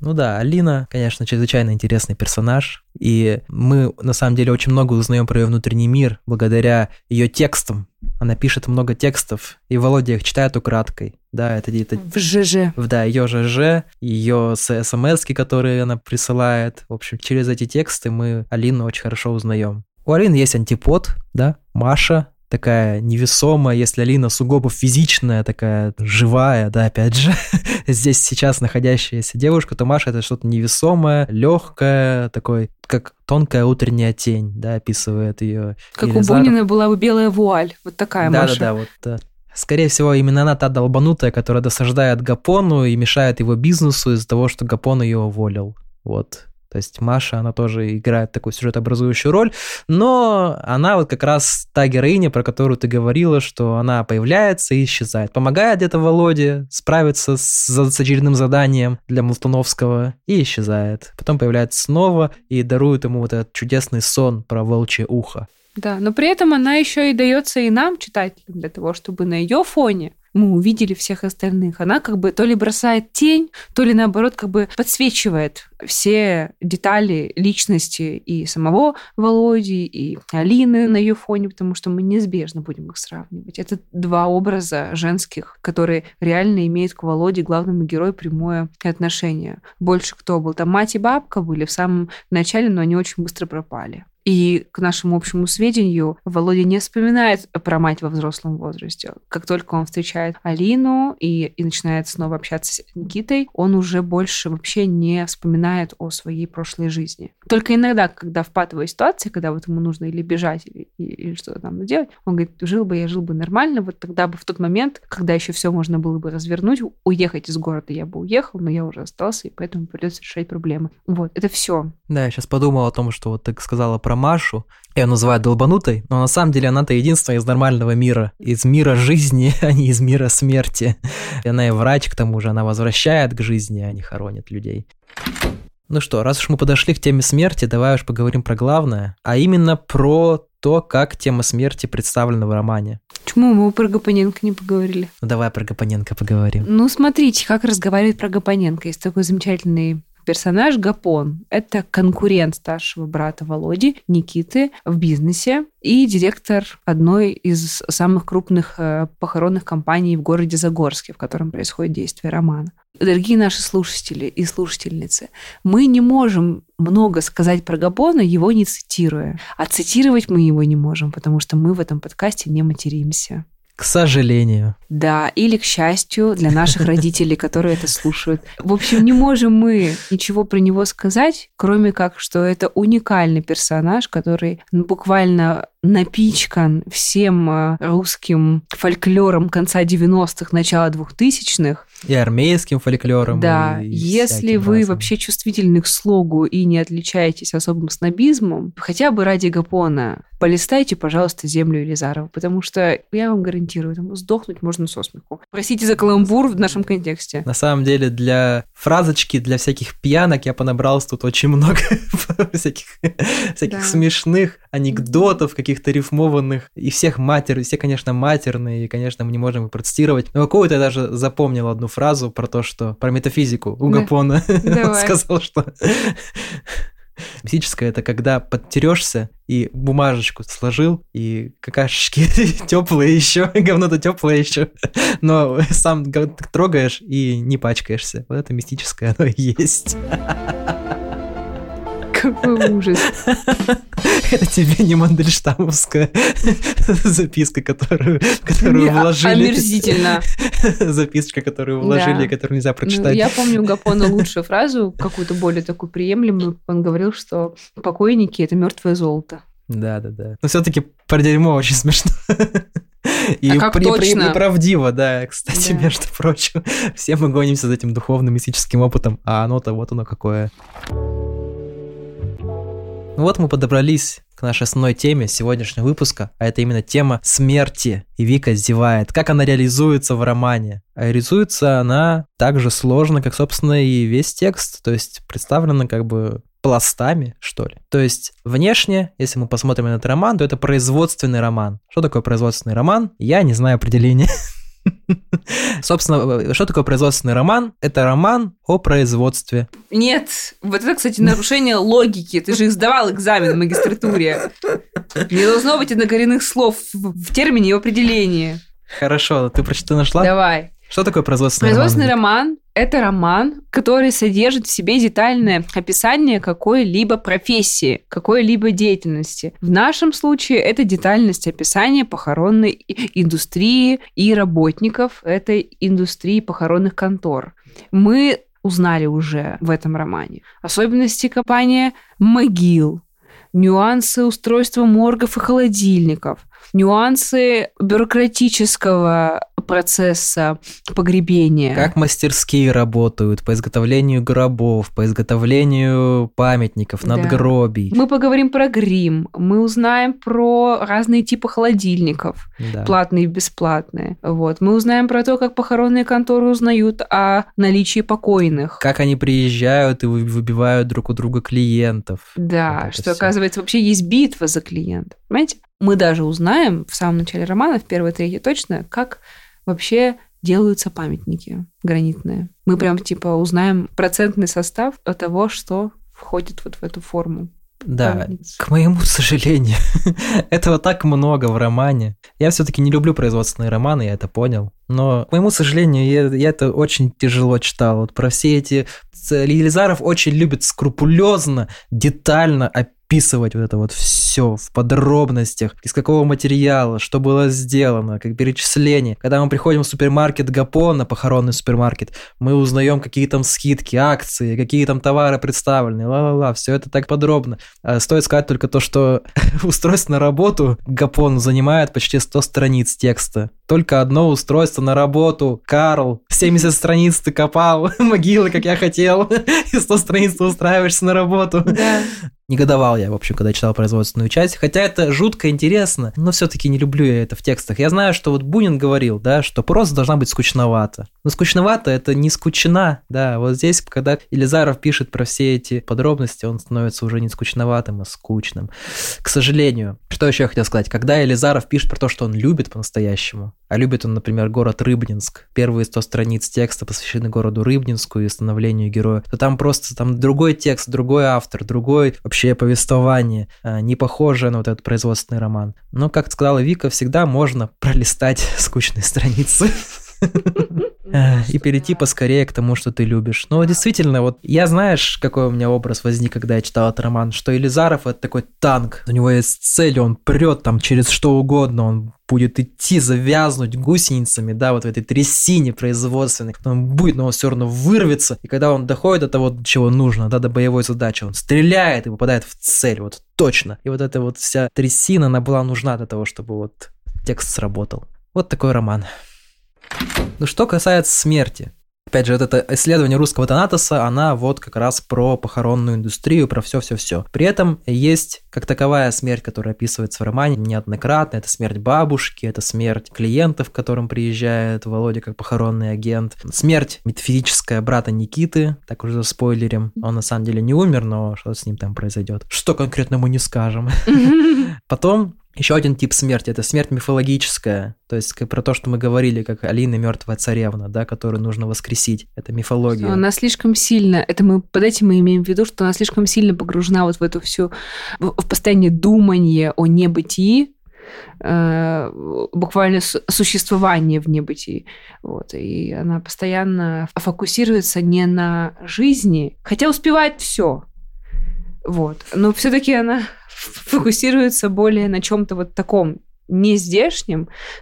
Speaker 3: Ну да, Алина, конечно, чрезвычайно интересный персонаж, и мы на самом деле очень много узнаем про ее внутренний мир благодаря ее текстам. Она пишет много текстов, и Володя их читает украдкой. Да, это где-то...
Speaker 1: В ЖЖ.
Speaker 3: Да, ее ЖЖ, ее смс которые она присылает. В общем, через эти тексты мы Алину очень хорошо узнаем. У Алины есть антипод, да, Маша, такая невесомая, если Алина сугубо физичная, такая живая, да, опять же, здесь сейчас находящаяся девушка, то Маша это что-то невесомое, легкое, такой, как тонкая утренняя тень, да, описывает ее.
Speaker 1: Как Елизар. у Бунина была бы белая вуаль, вот такая
Speaker 3: да,
Speaker 1: Маша.
Speaker 3: Да-да-да, вот. Скорее всего, именно она та долбанутая, которая досаждает Гапону и мешает его бизнесу из-за того, что Гапон ее уволил. Вот. То есть Маша, она тоже играет такую сюжетообразующую роль, но она вот как раз та героиня, про которую ты говорила, что она появляется и исчезает. Помогает где-то Володе справиться с, с очередным заданием для Мустуновского и исчезает. Потом появляется снова и дарует ему вот этот чудесный сон про волчье ухо.
Speaker 1: Да, но при этом она еще и дается и нам, читателям, для того, чтобы на ее фоне мы увидели всех остальных. Она как бы то ли бросает тень, то ли наоборот как бы подсвечивает все детали личности и самого Володи, и Алины на ее фоне, потому что мы неизбежно будем их сравнивать. Это два образа женских, которые реально имеют к Володе, главному герою, прямое отношение. Больше кто был? Там мать и бабка были в самом начале, но они очень быстро пропали. И к нашему общему сведению, Володя не вспоминает про мать во взрослом возрасте. Как только он встречает Алину и, и начинает снова общаться с Никитой, он уже больше вообще не вспоминает о своей прошлой жизни. Только иногда, когда в патовой ситуации, когда вот ему нужно или бежать, или, или что-то там делать, он говорит, жил бы я, жил бы нормально, вот тогда бы в тот момент, когда еще все можно было бы развернуть, уехать из города я бы уехал, но я уже остался, и поэтому придется решать проблемы. Вот, это все.
Speaker 3: Да, я сейчас подумал о том, что вот ты сказала про Машу. Ее называют долбанутой, но на самом деле она-то единственная из нормального мира. Из мира жизни, а не из мира смерти. И она и врач, к тому же, она возвращает к жизни, а не хоронит людей. Ну что, раз уж мы подошли к теме смерти, давай уж поговорим про главное, а именно про то, как тема смерти представлена в романе.
Speaker 1: Почему мы про Гапоненко не поговорили?
Speaker 3: Ну давай про Гапоненко поговорим.
Speaker 1: Ну смотрите, как разговаривает про Гапоненко. Есть такой замечательный персонаж Гапон. Это конкурент старшего брата Володи, Никиты, в бизнесе и директор одной из самых крупных э, похоронных компаний в городе Загорске, в котором происходит действие романа. Дорогие наши слушатели и слушательницы, мы не можем много сказать про Гапона, его не цитируя. А цитировать мы его не можем, потому что мы в этом подкасте не материмся.
Speaker 3: К сожалению.
Speaker 1: Да, или к счастью для наших родителей, которые это слушают. В общем, не можем мы ничего про него сказать, кроме как, что это уникальный персонаж, который буквально напичкан всем э, русским фольклором конца 90-х, начала 2000-х.
Speaker 3: И армейским фольклором.
Speaker 1: Да, если вы
Speaker 3: разным.
Speaker 1: вообще чувствительны к слогу и не отличаетесь особым снобизмом, хотя бы ради Гапона, полистайте, пожалуйста, землю Елизарова, потому что я вам гарантирую, там сдохнуть можно со смеху. Простите за каламбур в нашем контексте.
Speaker 3: На самом деле, для фразочки, для всяких пьянок я понабрался тут очень много всяких, всяких
Speaker 1: Да.
Speaker 3: смешных анекдотов, каких-то рифмованных, и всех матер, все, конечно, матерные, и, конечно, мы не можем их процитировать. Но какую-то я даже запомнил одну фразу про то, что про метафизику у
Speaker 1: Да.
Speaker 3: Гапона. Он
Speaker 1: Давай.
Speaker 3: сказал, что Мистическое это когда подтерешься и бумажечку сложил, и какашечки теплые еще, говно-то теплое еще, но сам трогаешь и не пачкаешься. Вот это мистическое оно и есть.
Speaker 1: Какой ужас.
Speaker 3: Это тебе не Мандельштамовская записка, которую, которую
Speaker 1: а-
Speaker 3: вложили.
Speaker 1: Омерзительно.
Speaker 3: Записочка, которую вложили,
Speaker 1: Да.
Speaker 3: которую нельзя
Speaker 1: Ну,
Speaker 3: прочитать.
Speaker 1: я помню у Гапона лучшую фразу, какую-то более такую приемлемую. Он говорил, что покойники – это мертвое золото.
Speaker 3: Да, да, да. Но все-таки про дерьмо очень смешно. И,
Speaker 1: А
Speaker 3: при- при- и правдиво, да. Кстати,
Speaker 1: Да.
Speaker 3: между прочим, все мы гонимся за этим духовным мистическим опытом, а оно-то вот оно какое. Ну вот мы подобрались к нашей основной теме сегодняшнего выпуска, а это именно тема смерти. И Вика зевает. Как она реализуется в романе? А реализуется она так же сложно, как, собственно, и весь текст. То есть представлена как бы пластами, что ли. То есть внешне, если мы посмотрим на этот роман, то это производственный роман. Что такое производственный роман? Я не знаю определения. Собственно, что такое производственный роман? Это роман о производстве.
Speaker 1: Нет, вот это, кстати, нарушение логики. Ты же сдавал экзамен в магистратуре. Не должно быть однокоренных слов в термине и в определении.
Speaker 3: Хорошо, ты прочитала, нашла?
Speaker 1: Давай.
Speaker 3: Что такое производственный,
Speaker 1: Производственный
Speaker 3: роман?
Speaker 1: роман – это роман, который содержит в себе детальное описание какой-либо профессии, какой-либо деятельности. В нашем случае это детальность описания похоронной индустрии и работников этой индустрии похоронных контор. Мы узнали уже в этом романе особенности копания могил, нюансы устройства моргов и холодильников, нюансы бюрократического процесса погребения.
Speaker 3: Как мастерские работают по изготовлению гробов, по изготовлению памятников,
Speaker 1: Да.
Speaker 3: надгробий.
Speaker 1: Мы поговорим про грим, мы узнаем про разные типы холодильников,
Speaker 3: Да.
Speaker 1: платные и бесплатные. Вот. Мы узнаем про то, как похоронные конторы узнают о наличии покойных.
Speaker 3: Как они приезжают и вы- выбивают друг у друга клиентов.
Speaker 1: Да,
Speaker 3: Вот
Speaker 1: что,
Speaker 3: всё.
Speaker 1: оказывается, вообще есть битва за клиента. Понимаете? Мы даже узнаем в самом начале романа, в первой трети точно, как вообще делаются памятники гранитные. Мы прям типа узнаем процентный состав того, что входит вот в эту форму.
Speaker 3: Да,
Speaker 1: памятниц.
Speaker 3: к моему сожалению, этого так много в романе. Я все-таки не люблю производственные романы, я это понял. Но, к моему сожалению, я, я это очень тяжело читал. Вот про все эти... Елизаров очень любит скрупулезно, детально описывать вот это вот все в подробностях, из какого материала, что было сделано, как перечисление. Когда мы приходим в супермаркет Гапона, похоронный супермаркет, мы узнаем, какие там скидки, акции, какие там товары представлены, ла-ла-ла, все это так подробно. А Стоит сказать только то, что устройство на работу Гапон занимает почти 100 страниц текста. Только одно устройство на работу. Карл, 70 страниц ты копал, могилы, как я хотел, и 100 страниц ты устраиваешься на работу.
Speaker 1: Да.
Speaker 3: Негодовал я, в общем, когда читал производственную часть, хотя это жутко интересно, но все-таки не люблю я это в текстах. Я знаю, что вот Бунин говорил, да, что просто должна быть скучновато. Но скучновато это не скучна, да, вот здесь, когда Елизаров пишет про все эти подробности, он становится уже не скучноватым, а скучным. К сожалению, что еще я хотел сказать, когда Елизаров пишет про то, что он любит по-настоящему, а любит он, например, город Рыбнинск, первые 100 страниц текста посвящены городу Рыбнинску и становлению героя, то там просто там другой текст, другой автор, другой вообще повествование, а, не похожее на вот этот производственный роман. Но, как сказала Вика, всегда можно пролистать скучные страницы. Э, И перейти поскорее к тому, что ты любишь. Но действительно, вот я знаешь, какой у меня образ возник, когда я читал этот роман, что Елизаров это такой танк, у него есть цель, он прет там через что угодно, он будет идти, завязнуть гусеницами, да, вот в этой трясине производственной. Он будет, но он все равно вырвется. И когда он доходит до того, чего нужно, да, до боевой задачи, он стреляет и попадает в цель, вот точно. И вот эта вот вся трясина, она была нужна для того, чтобы вот текст сработал. Вот такой роман. Ну, что касается смерти. Опять же, вот это исследование русского Танатоса, она вот как раз про похоронную индустрию, про все-все-все. При этом есть как таковая смерть, которая описывается в романе неоднократно. Это смерть бабушки, это смерть клиентов, к которым приезжает Володя как похоронный агент. Смерть метафизическая брата Никиты, так уже за спойлерем. Он на самом деле не умер, но что с ним там произойдет? Что конкретно мы не скажем. Потом еще один тип смерти – это смерть мифологическая, то есть про то, что мы говорили, как Алина мертвая царевна, да, которую нужно воскресить. Это мифология.
Speaker 1: Она слишком сильно, это мы под этим мы имеем в виду, что она слишком сильно погружена вот в эту всю, в, постоянное думание о небытии, э, буквально су- существование в небытии. Вот, и она постоянно фокусируется не на жизни, хотя успевает все. Вот. Но все-таки она фокусируется более на чем-то вот таком не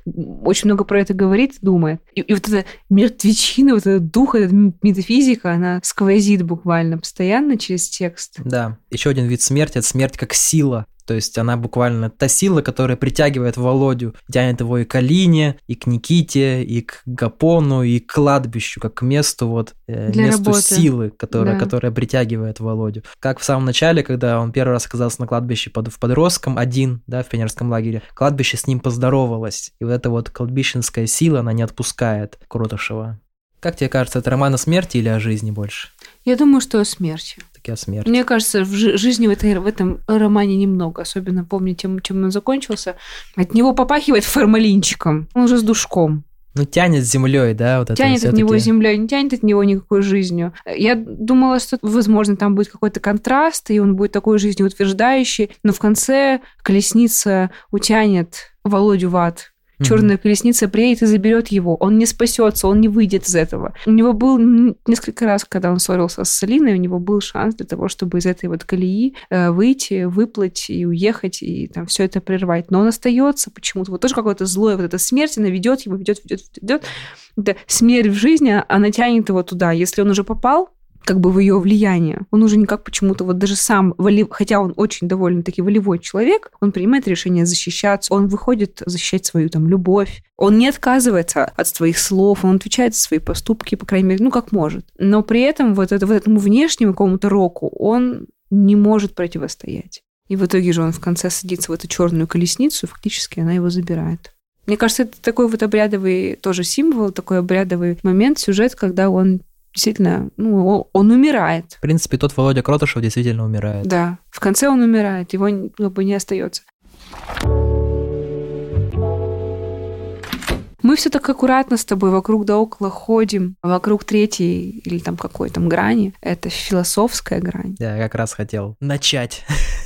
Speaker 1: очень много про это говорит, думает. И, и вот эта мертвечина, вот этот дух, эта метафизика, она сквозит буквально постоянно через текст.
Speaker 3: Да. Еще один вид смерти – это смерть как сила. То есть она буквально та сила, которая притягивает Володю, тянет его и к Алине, и к Никите, и к Гапону, и к кладбищу, как к месту вот э, Для месту работы. силы, которая, да. которая притягивает Володю. Как в самом начале, когда он первый раз оказался на кладбище под, в подростком один, да, в пионерском лагере, кладбище с ним поздоровалось. И вот эта вот кладбищенская сила, она не отпускает Кротышева. Как тебе кажется, это роман о смерти или о жизни больше?
Speaker 1: Я думаю, что о смерти
Speaker 3: все-таки о смерти.
Speaker 1: Мне кажется, в жизни в, этой, в этом романе немного. Особенно помню, тем, чем он закончился. От него попахивает формалинчиком. Он уже с душком.
Speaker 3: Ну, тянет землей, да, вот
Speaker 1: Тянет это от него землей, не тянет от него никакой жизнью. Я думала, что, возможно, там будет какой-то контраст, и он будет такой жизнеутверждающий, но в конце колесница утянет Володю в ад, Черная колесница приедет и заберет его. Он не спасется, он не выйдет из этого. У него был несколько раз, когда он ссорился с Алиной, у него был шанс для того, чтобы из этой вот колеи э, выйти, выплыть и уехать, и там все это прервать. Но он остается почему-то. Вот тоже какое-то злое, вот эта смерть, она ведет его, ведет, ведет, ведет. Это смерть в жизни, она тянет его туда. Если он уже попал, как бы в ее влияние. Он уже никак почему-то вот даже сам, хотя он очень довольно-таки волевой человек, он принимает решение защищаться, он выходит защищать свою там любовь, он не отказывается от своих слов, он отвечает за свои поступки, по крайней мере, ну как может. Но при этом вот, это, вот этому внешнему какому-то року он не может противостоять. И в итоге же он в конце садится в эту черную колесницу, и фактически она его забирает. Мне кажется, это такой вот обрядовый тоже символ, такой обрядовый момент, сюжет, когда он действительно, ну, он умирает.
Speaker 3: В принципе, тот Володя Кротышев действительно умирает.
Speaker 1: Да, в конце он умирает, его как бы не остается. Мы все так аккуратно с тобой вокруг да около ходим, вокруг третьей или там какой там грани. Это философская грань.
Speaker 3: Да, я как раз хотел начать.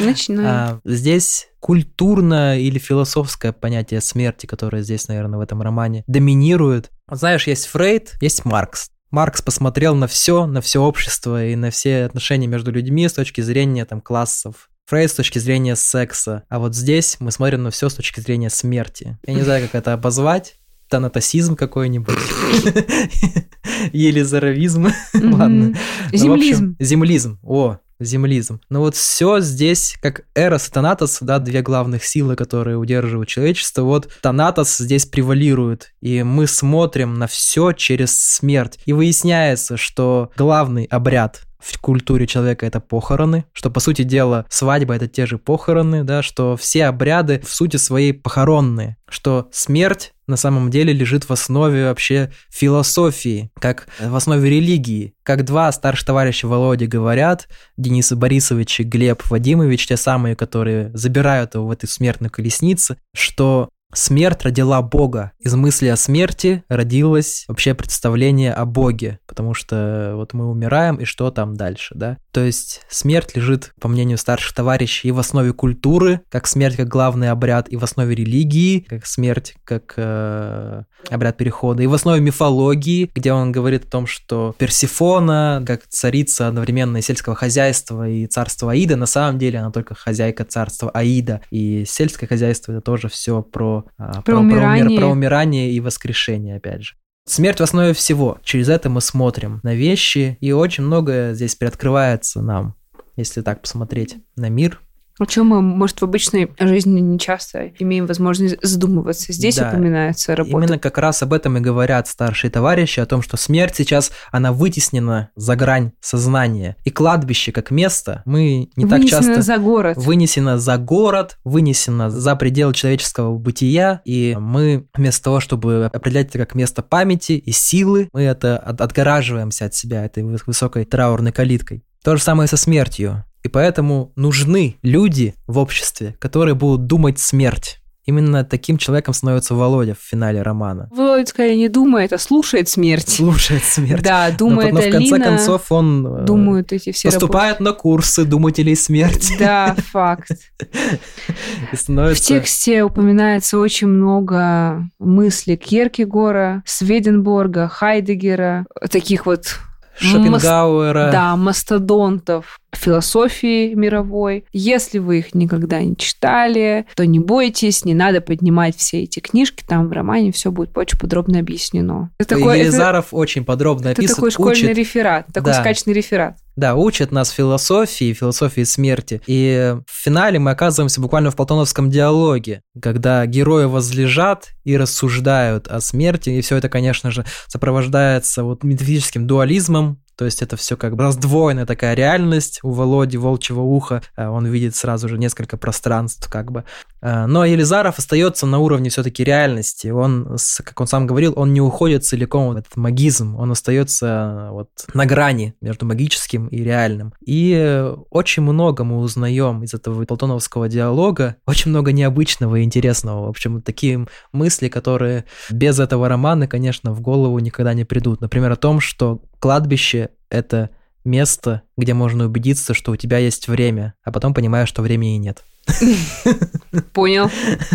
Speaker 1: Начинай. А,
Speaker 3: здесь культурное или философское понятие смерти, которое здесь, наверное, в этом романе доминирует. Знаешь, есть Фрейд, есть Маркс. Маркс посмотрел на все, на все общество и на все отношения между людьми с точки зрения там классов. Фрейд с точки зрения секса. А вот здесь мы смотрим на все с точки зрения смерти. Я не знаю, как это обозвать. Танатосизм какой-нибудь. Елизаровизм. Ладно.
Speaker 1: Ну, землизм.
Speaker 3: Землизм. О, землизм. Но вот все здесь, как Эрос и Танатос, да, две главных силы, которые удерживают человечество, вот Танатос здесь превалирует, и мы смотрим на все через смерть. И выясняется, что главный обряд в культуре человека это похороны, что, по сути дела, свадьба это те же похороны, да, что все обряды в сути своей похоронные, что смерть на самом деле лежит в основе вообще философии, как в основе религии. Как два старших товарища Володи говорят, Денис Борисович и Глеб Вадимович, те самые, которые забирают его в этой смертной колеснице, что Смерть родила Бога. Из мысли о смерти родилось вообще представление о Боге, потому что вот мы умираем, и что там дальше, да? То есть смерть лежит, по мнению старших товарищей, и в основе культуры, как смерть как главный обряд, и в основе религии, как смерть как э, обряд перехода, и в основе мифологии, где он говорит о том, что Персифона, как царица одновременно и сельского хозяйства, и царства Аида, на самом деле она только хозяйка царства Аида, и сельское хозяйство это тоже все про
Speaker 1: про, про, умирание.
Speaker 3: Про, про умирание и воскрешение, опять же. Смерть в основе всего. Через это мы смотрим на вещи, и очень многое здесь приоткрывается нам, если так посмотреть на мир,
Speaker 1: о чем мы, может, в обычной жизни не часто имеем возможность задумываться. Здесь да, упоминается работа.
Speaker 3: Именно как раз об этом и говорят старшие товарищи, о том, что смерть сейчас, она вытеснена за грань сознания. И кладбище как место мы не
Speaker 1: вынесено
Speaker 3: так часто...
Speaker 1: за город.
Speaker 3: Вынесено за город, вынесено за пределы человеческого бытия, и мы вместо того, чтобы определять это как место памяти и силы, мы это отгораживаемся от себя этой высокой траурной калиткой. То же самое со смертью. И поэтому нужны люди в обществе, которые будут думать смерть. Именно таким человеком становится Володя в финале романа.
Speaker 1: Володя скорее не думает, а слушает смерть.
Speaker 3: Слушает смерть.
Speaker 1: Да, думает
Speaker 3: но, но в конце Алина, концов он
Speaker 1: э, думают эти все
Speaker 3: поступает работы. на курсы думателей смерти.
Speaker 1: Да, факт. становится... В тексте упоминается очень много мыслей Кierкегора, Сведенборга, Хайдегера, таких вот
Speaker 3: Шопенгауэра.
Speaker 1: Да, мастодонтов философии мировой. Если вы их никогда не читали, то не бойтесь, не надо поднимать все эти книжки, там в романе все будет очень подробно объяснено.
Speaker 3: Это такой, Елизаров это, очень подробно описывает.
Speaker 1: Это такой школьный
Speaker 3: учит,
Speaker 1: реферат, такой да, скачный реферат.
Speaker 3: Да, учат нас философии, философии смерти. И в финале мы оказываемся буквально в платоновском диалоге, когда герои возлежат и рассуждают о смерти. И все это, конечно же, сопровождается вот метафизическим дуализмом, то есть это все как бы раздвоенная такая реальность у Володи Волчьего Уха. Э, он видит сразу же несколько пространств как бы. Э, но Елизаров остается на уровне все-таки реальности. Он, как он сам говорил, он не уходит целиком в этот магизм. Он остается вот на грани между магическим и реальным. И очень много мы узнаем из этого платоновского диалога. Очень много необычного и интересного. В общем, такие мысли, которые без этого романа, конечно, в голову никогда не придут. Например, о том, что кладбище — это место, где можно убедиться, что у тебя есть время, а потом понимаешь, что времени нет.
Speaker 1: Понял.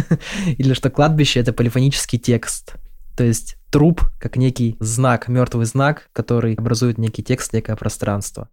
Speaker 3: Или что кладбище — это полифонический текст. То есть труп как некий знак, мертвый знак, который образует некий текст, некое пространство.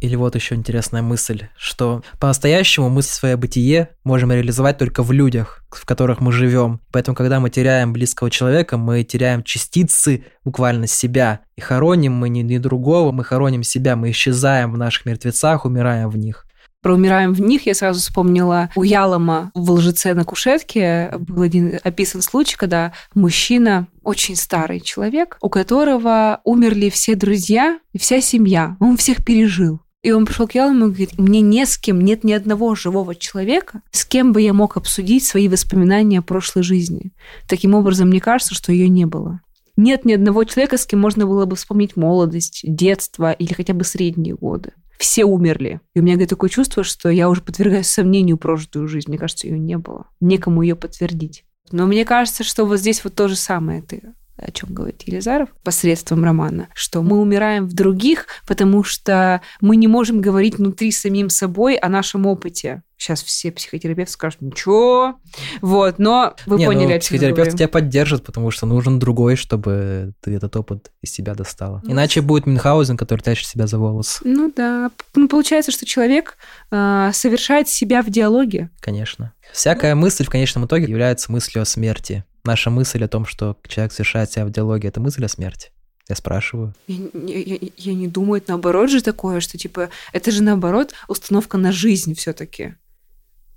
Speaker 3: Или вот еще интересная мысль, что по-настоящему мы свое бытие можем реализовать только в людях, в которых мы живем. Поэтому, когда мы теряем близкого человека, мы теряем частицы буквально себя. И хороним мы не, не другого, мы хороним себя, мы исчезаем в наших мертвецах, умираем в них
Speaker 1: про «Умираем в них» я сразу вспомнила у Ялома в «Лжеце на кушетке» был один описан случай, когда мужчина, очень старый человек, у которого умерли все друзья и вся семья. Он всех пережил. И он пришел к Ялому и говорит, мне не с кем, нет ни одного живого человека, с кем бы я мог обсудить свои воспоминания о прошлой жизни. Таким образом, мне кажется, что ее не было. Нет ни одного человека, с кем можно было бы вспомнить молодость, детство или хотя бы средние годы. Все умерли. И у меня говорит, такое чувство, что я уже подвергаю сомнению прожитую жизнь. Мне кажется, ее не было. Некому ее подтвердить. Но мне кажется, что вот здесь вот то же самое ты о чем говорит Елизаров посредством романа, что мы умираем в других, потому что мы не можем говорить внутри самим собой о нашем опыте. Сейчас все психотерапевты скажут, ничего, вот, но вы не, поняли, ну,
Speaker 3: психотерапевт тебя поддержит, потому что нужен другой, чтобы ты этот опыт из себя достала. Ну, Иначе будет Мюнхгаузен, который тащит себя за волос.
Speaker 1: Ну да, ну, получается, что человек э, совершает себя в диалоге.
Speaker 3: Конечно. Всякая мысль в конечном итоге является мыслью о смерти наша мысль о том, что человек совершает себя в диалоге, это мысль о смерти? Я спрашиваю.
Speaker 1: Я, я, я не думаю, это наоборот же такое, что типа это же наоборот установка на жизнь все-таки.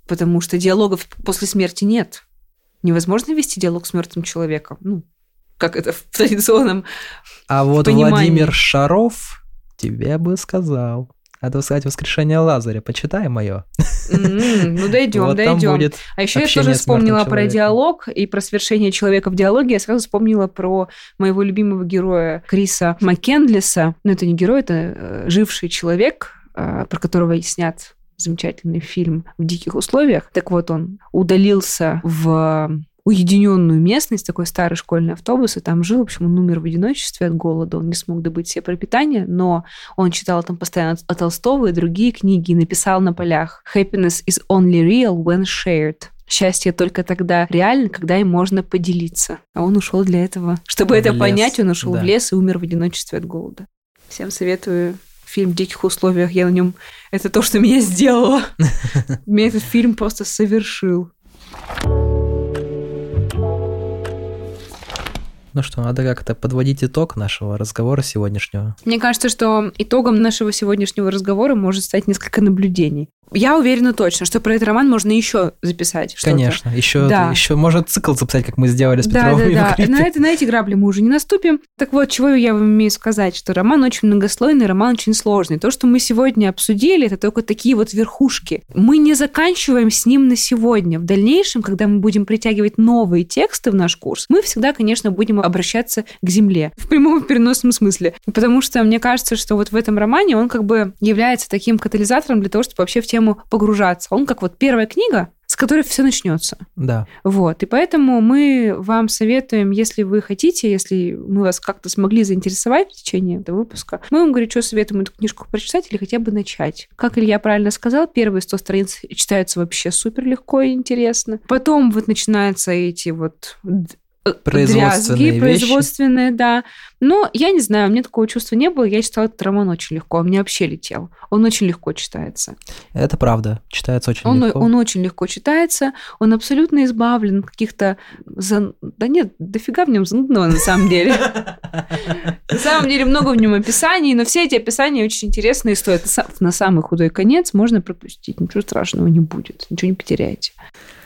Speaker 1: Потому что диалогов после смерти нет. Невозможно вести диалог с мертвым человеком. Ну, как это в традиционном
Speaker 3: А вот понимании. Владимир Шаров тебе бы сказал. Надо сказать «Воскрешение Лазаря». Почитай мое.
Speaker 1: ну, дойдем, вот дойдем. А еще я тоже вспомнила про диалог и про свершение человека в диалоге. Я сразу вспомнила про моего любимого героя Криса Маккендлиса. Ну, это не герой, это э, живший человек, э, про которого снят замечательный фильм в диких условиях. Так вот, он удалился в уединенную местность, такой старый школьный автобус, и там жил, в общем, он умер в одиночестве от голода, он не смог добыть себе пропитание, но он читал там постоянно о Толстого и другие книги и написал на полях «Happiness is only real when shared». Счастье только тогда реально, когда им можно поделиться. А он ушел для этого. Чтобы в это лес. понять, он ушел да. в лес и умер в одиночестве от голода. Всем советую фильм в диких условиях. Я на нем... Это то, что меня сделало. Меня этот фильм просто совершил.
Speaker 3: Ну что, надо как-то подводить итог нашего разговора сегодняшнего.
Speaker 1: Мне кажется, что итогом нашего сегодняшнего разговора может стать несколько наблюдений. Я уверена точно, что про этот роман можно еще записать. Что-то.
Speaker 3: Конечно, еще, да. еще можно цикл записать, как мы сделали с да, Петровым. Да, да,
Speaker 1: на, это, на эти грабли мы уже не наступим. Так вот, чего я вам имею сказать, что роман очень многослойный, роман очень сложный. То, что мы сегодня обсудили, это только такие вот верхушки. Мы не заканчиваем с ним на сегодня. В дальнейшем, когда мы будем притягивать новые тексты в наш курс, мы всегда, конечно, будем обращаться к земле. В прямом переносном смысле. Потому что мне кажется, что вот в этом романе он как бы является таким катализатором для того, чтобы вообще в тему погружаться. Он как вот первая книга, с которой все начнется.
Speaker 3: Да.
Speaker 1: Вот. И поэтому мы вам советуем, если вы хотите, если мы вас как-то смогли заинтересовать в течение этого выпуска, мы вам горячо советуем эту книжку прочитать или хотя бы начать. Как Илья правильно сказал, первые 100 страниц читаются вообще супер легко и интересно. Потом вот начинаются эти вот
Speaker 3: Производственные
Speaker 1: дрязги, производственные, да. Но я не знаю, у меня такого чувства не было. Я читала этот роман очень легко. Он мне вообще летел. Он очень легко читается.
Speaker 3: Это правда. Читается очень
Speaker 1: Он,
Speaker 3: легко.
Speaker 1: он очень легко читается. Он абсолютно избавлен от каких-то... зан- Да нет, дофига в нем занудного на самом деле. На самом деле много в нем описаний, но все эти описания очень интересные стоят. На самый худой конец можно пропустить. Ничего страшного не будет. Ничего не потеряете.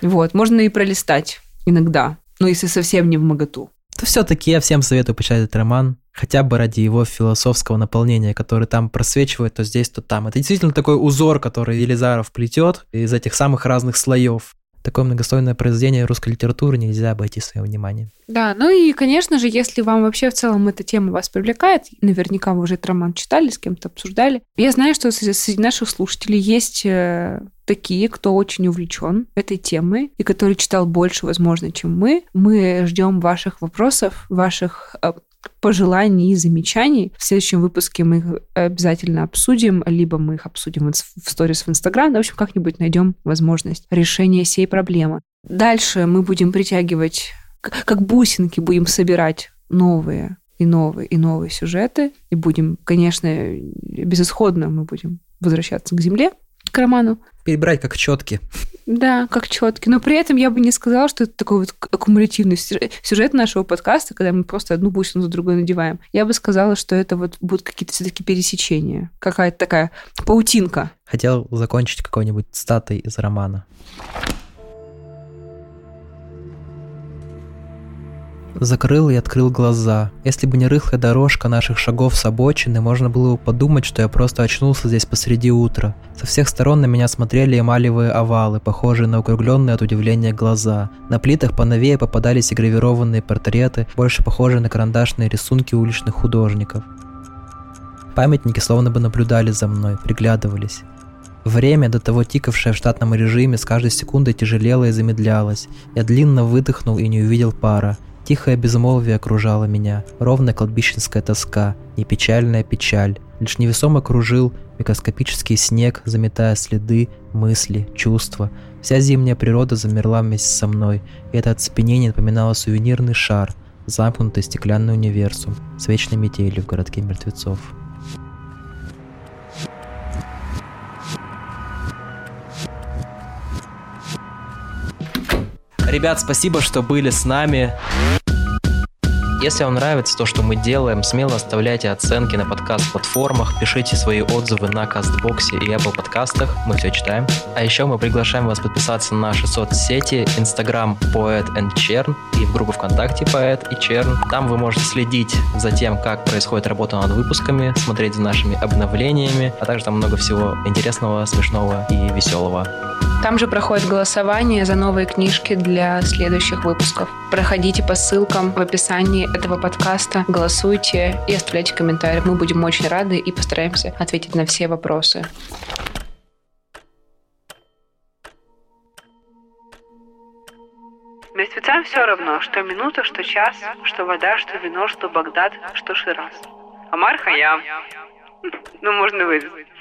Speaker 1: Вот. Можно и пролистать иногда. Но если совсем не в моготу.
Speaker 3: то все-таки я всем советую почитать этот роман, хотя бы ради его философского наполнения, который там просвечивает то здесь, то там. Это действительно такой узор, который Елизаров плетет из этих самых разных слоев. Такое многослойное произведение русской литературы нельзя обойти своим вниманием.
Speaker 1: Да, ну и, конечно же, если вам вообще в целом эта тема вас привлекает, наверняка вы уже этот роман читали, с кем-то обсуждали. Я знаю, что среди наших слушателей есть э, такие, кто очень увлечен этой темой и который читал больше, возможно, чем мы. Мы ждем ваших вопросов, ваших э, пожеланий и замечаний. В следующем выпуске мы их обязательно обсудим, либо мы их обсудим в сторис в Инстаграм. В общем, как-нибудь найдем возможность решения сей проблемы. Дальше мы будем притягивать, как бусинки будем собирать новые и новые и новые сюжеты. И будем, конечно, безысходно мы будем возвращаться к земле, к роману.
Speaker 3: Перебрать как четки.
Speaker 1: Да, как четкий. Но при этом я бы не сказала, что это такой вот аккумулятивный сюжет- сюжет нашего подкаста, когда мы просто одну бусину за другой надеваем. Я бы сказала, что это вот будут какие-то все-таки пересечения. Какая-то такая паутинка.
Speaker 3: Хотел закончить какой-нибудь цитатой из романа. Закрыл и открыл глаза. Если бы не рыхлая дорожка наших шагов с обочины, можно было бы подумать, что я просто очнулся здесь посреди утра. Со всех сторон на меня смотрели эмалевые овалы, похожие на округленные от удивления глаза. На плитах поновее попадались и гравированные портреты, больше похожие на карандашные рисунки уличных художников. Памятники словно бы наблюдали за мной, приглядывались. Время, до того тикавшее в штатном режиме, с каждой секундой тяжелело и замедлялось. Я длинно выдохнул и не увидел пара. Тихое безмолвие окружало меня, ровная кладбищенская тоска, не печальная печаль. Лишь невесомо кружил микроскопический снег, заметая следы, мысли, чувства. Вся зимняя природа замерла вместе со мной, и это оцепенение напоминало сувенирный шар, замкнутый стеклянный универсум с вечной метелью в городке мертвецов. Ребят, спасибо, что были с нами. Если вам нравится то, что мы делаем, смело оставляйте оценки на подкаст-платформах, пишите свои отзывы на Кастбоксе и Apple подкастах, мы все читаем. А еще мы приглашаем вас подписаться на наши соцсети, Instagram Poet and Chern и в группу ВКонтакте Poet и Chern. Там вы можете следить за тем, как происходит работа над выпусками, смотреть за нашими обновлениями, а также там много всего интересного, смешного и веселого.
Speaker 1: Там же проходит голосование за новые книжки для следующих выпусков. Проходите по ссылкам в описании этого подкаста, голосуйте и оставляйте комментарии. Мы будем очень рады и постараемся ответить на все вопросы. Мертвецам все равно, что минута, что час, что вода, что вино, что Багдад, что Шираз. Амар Хаям. Ну, можно вырезать.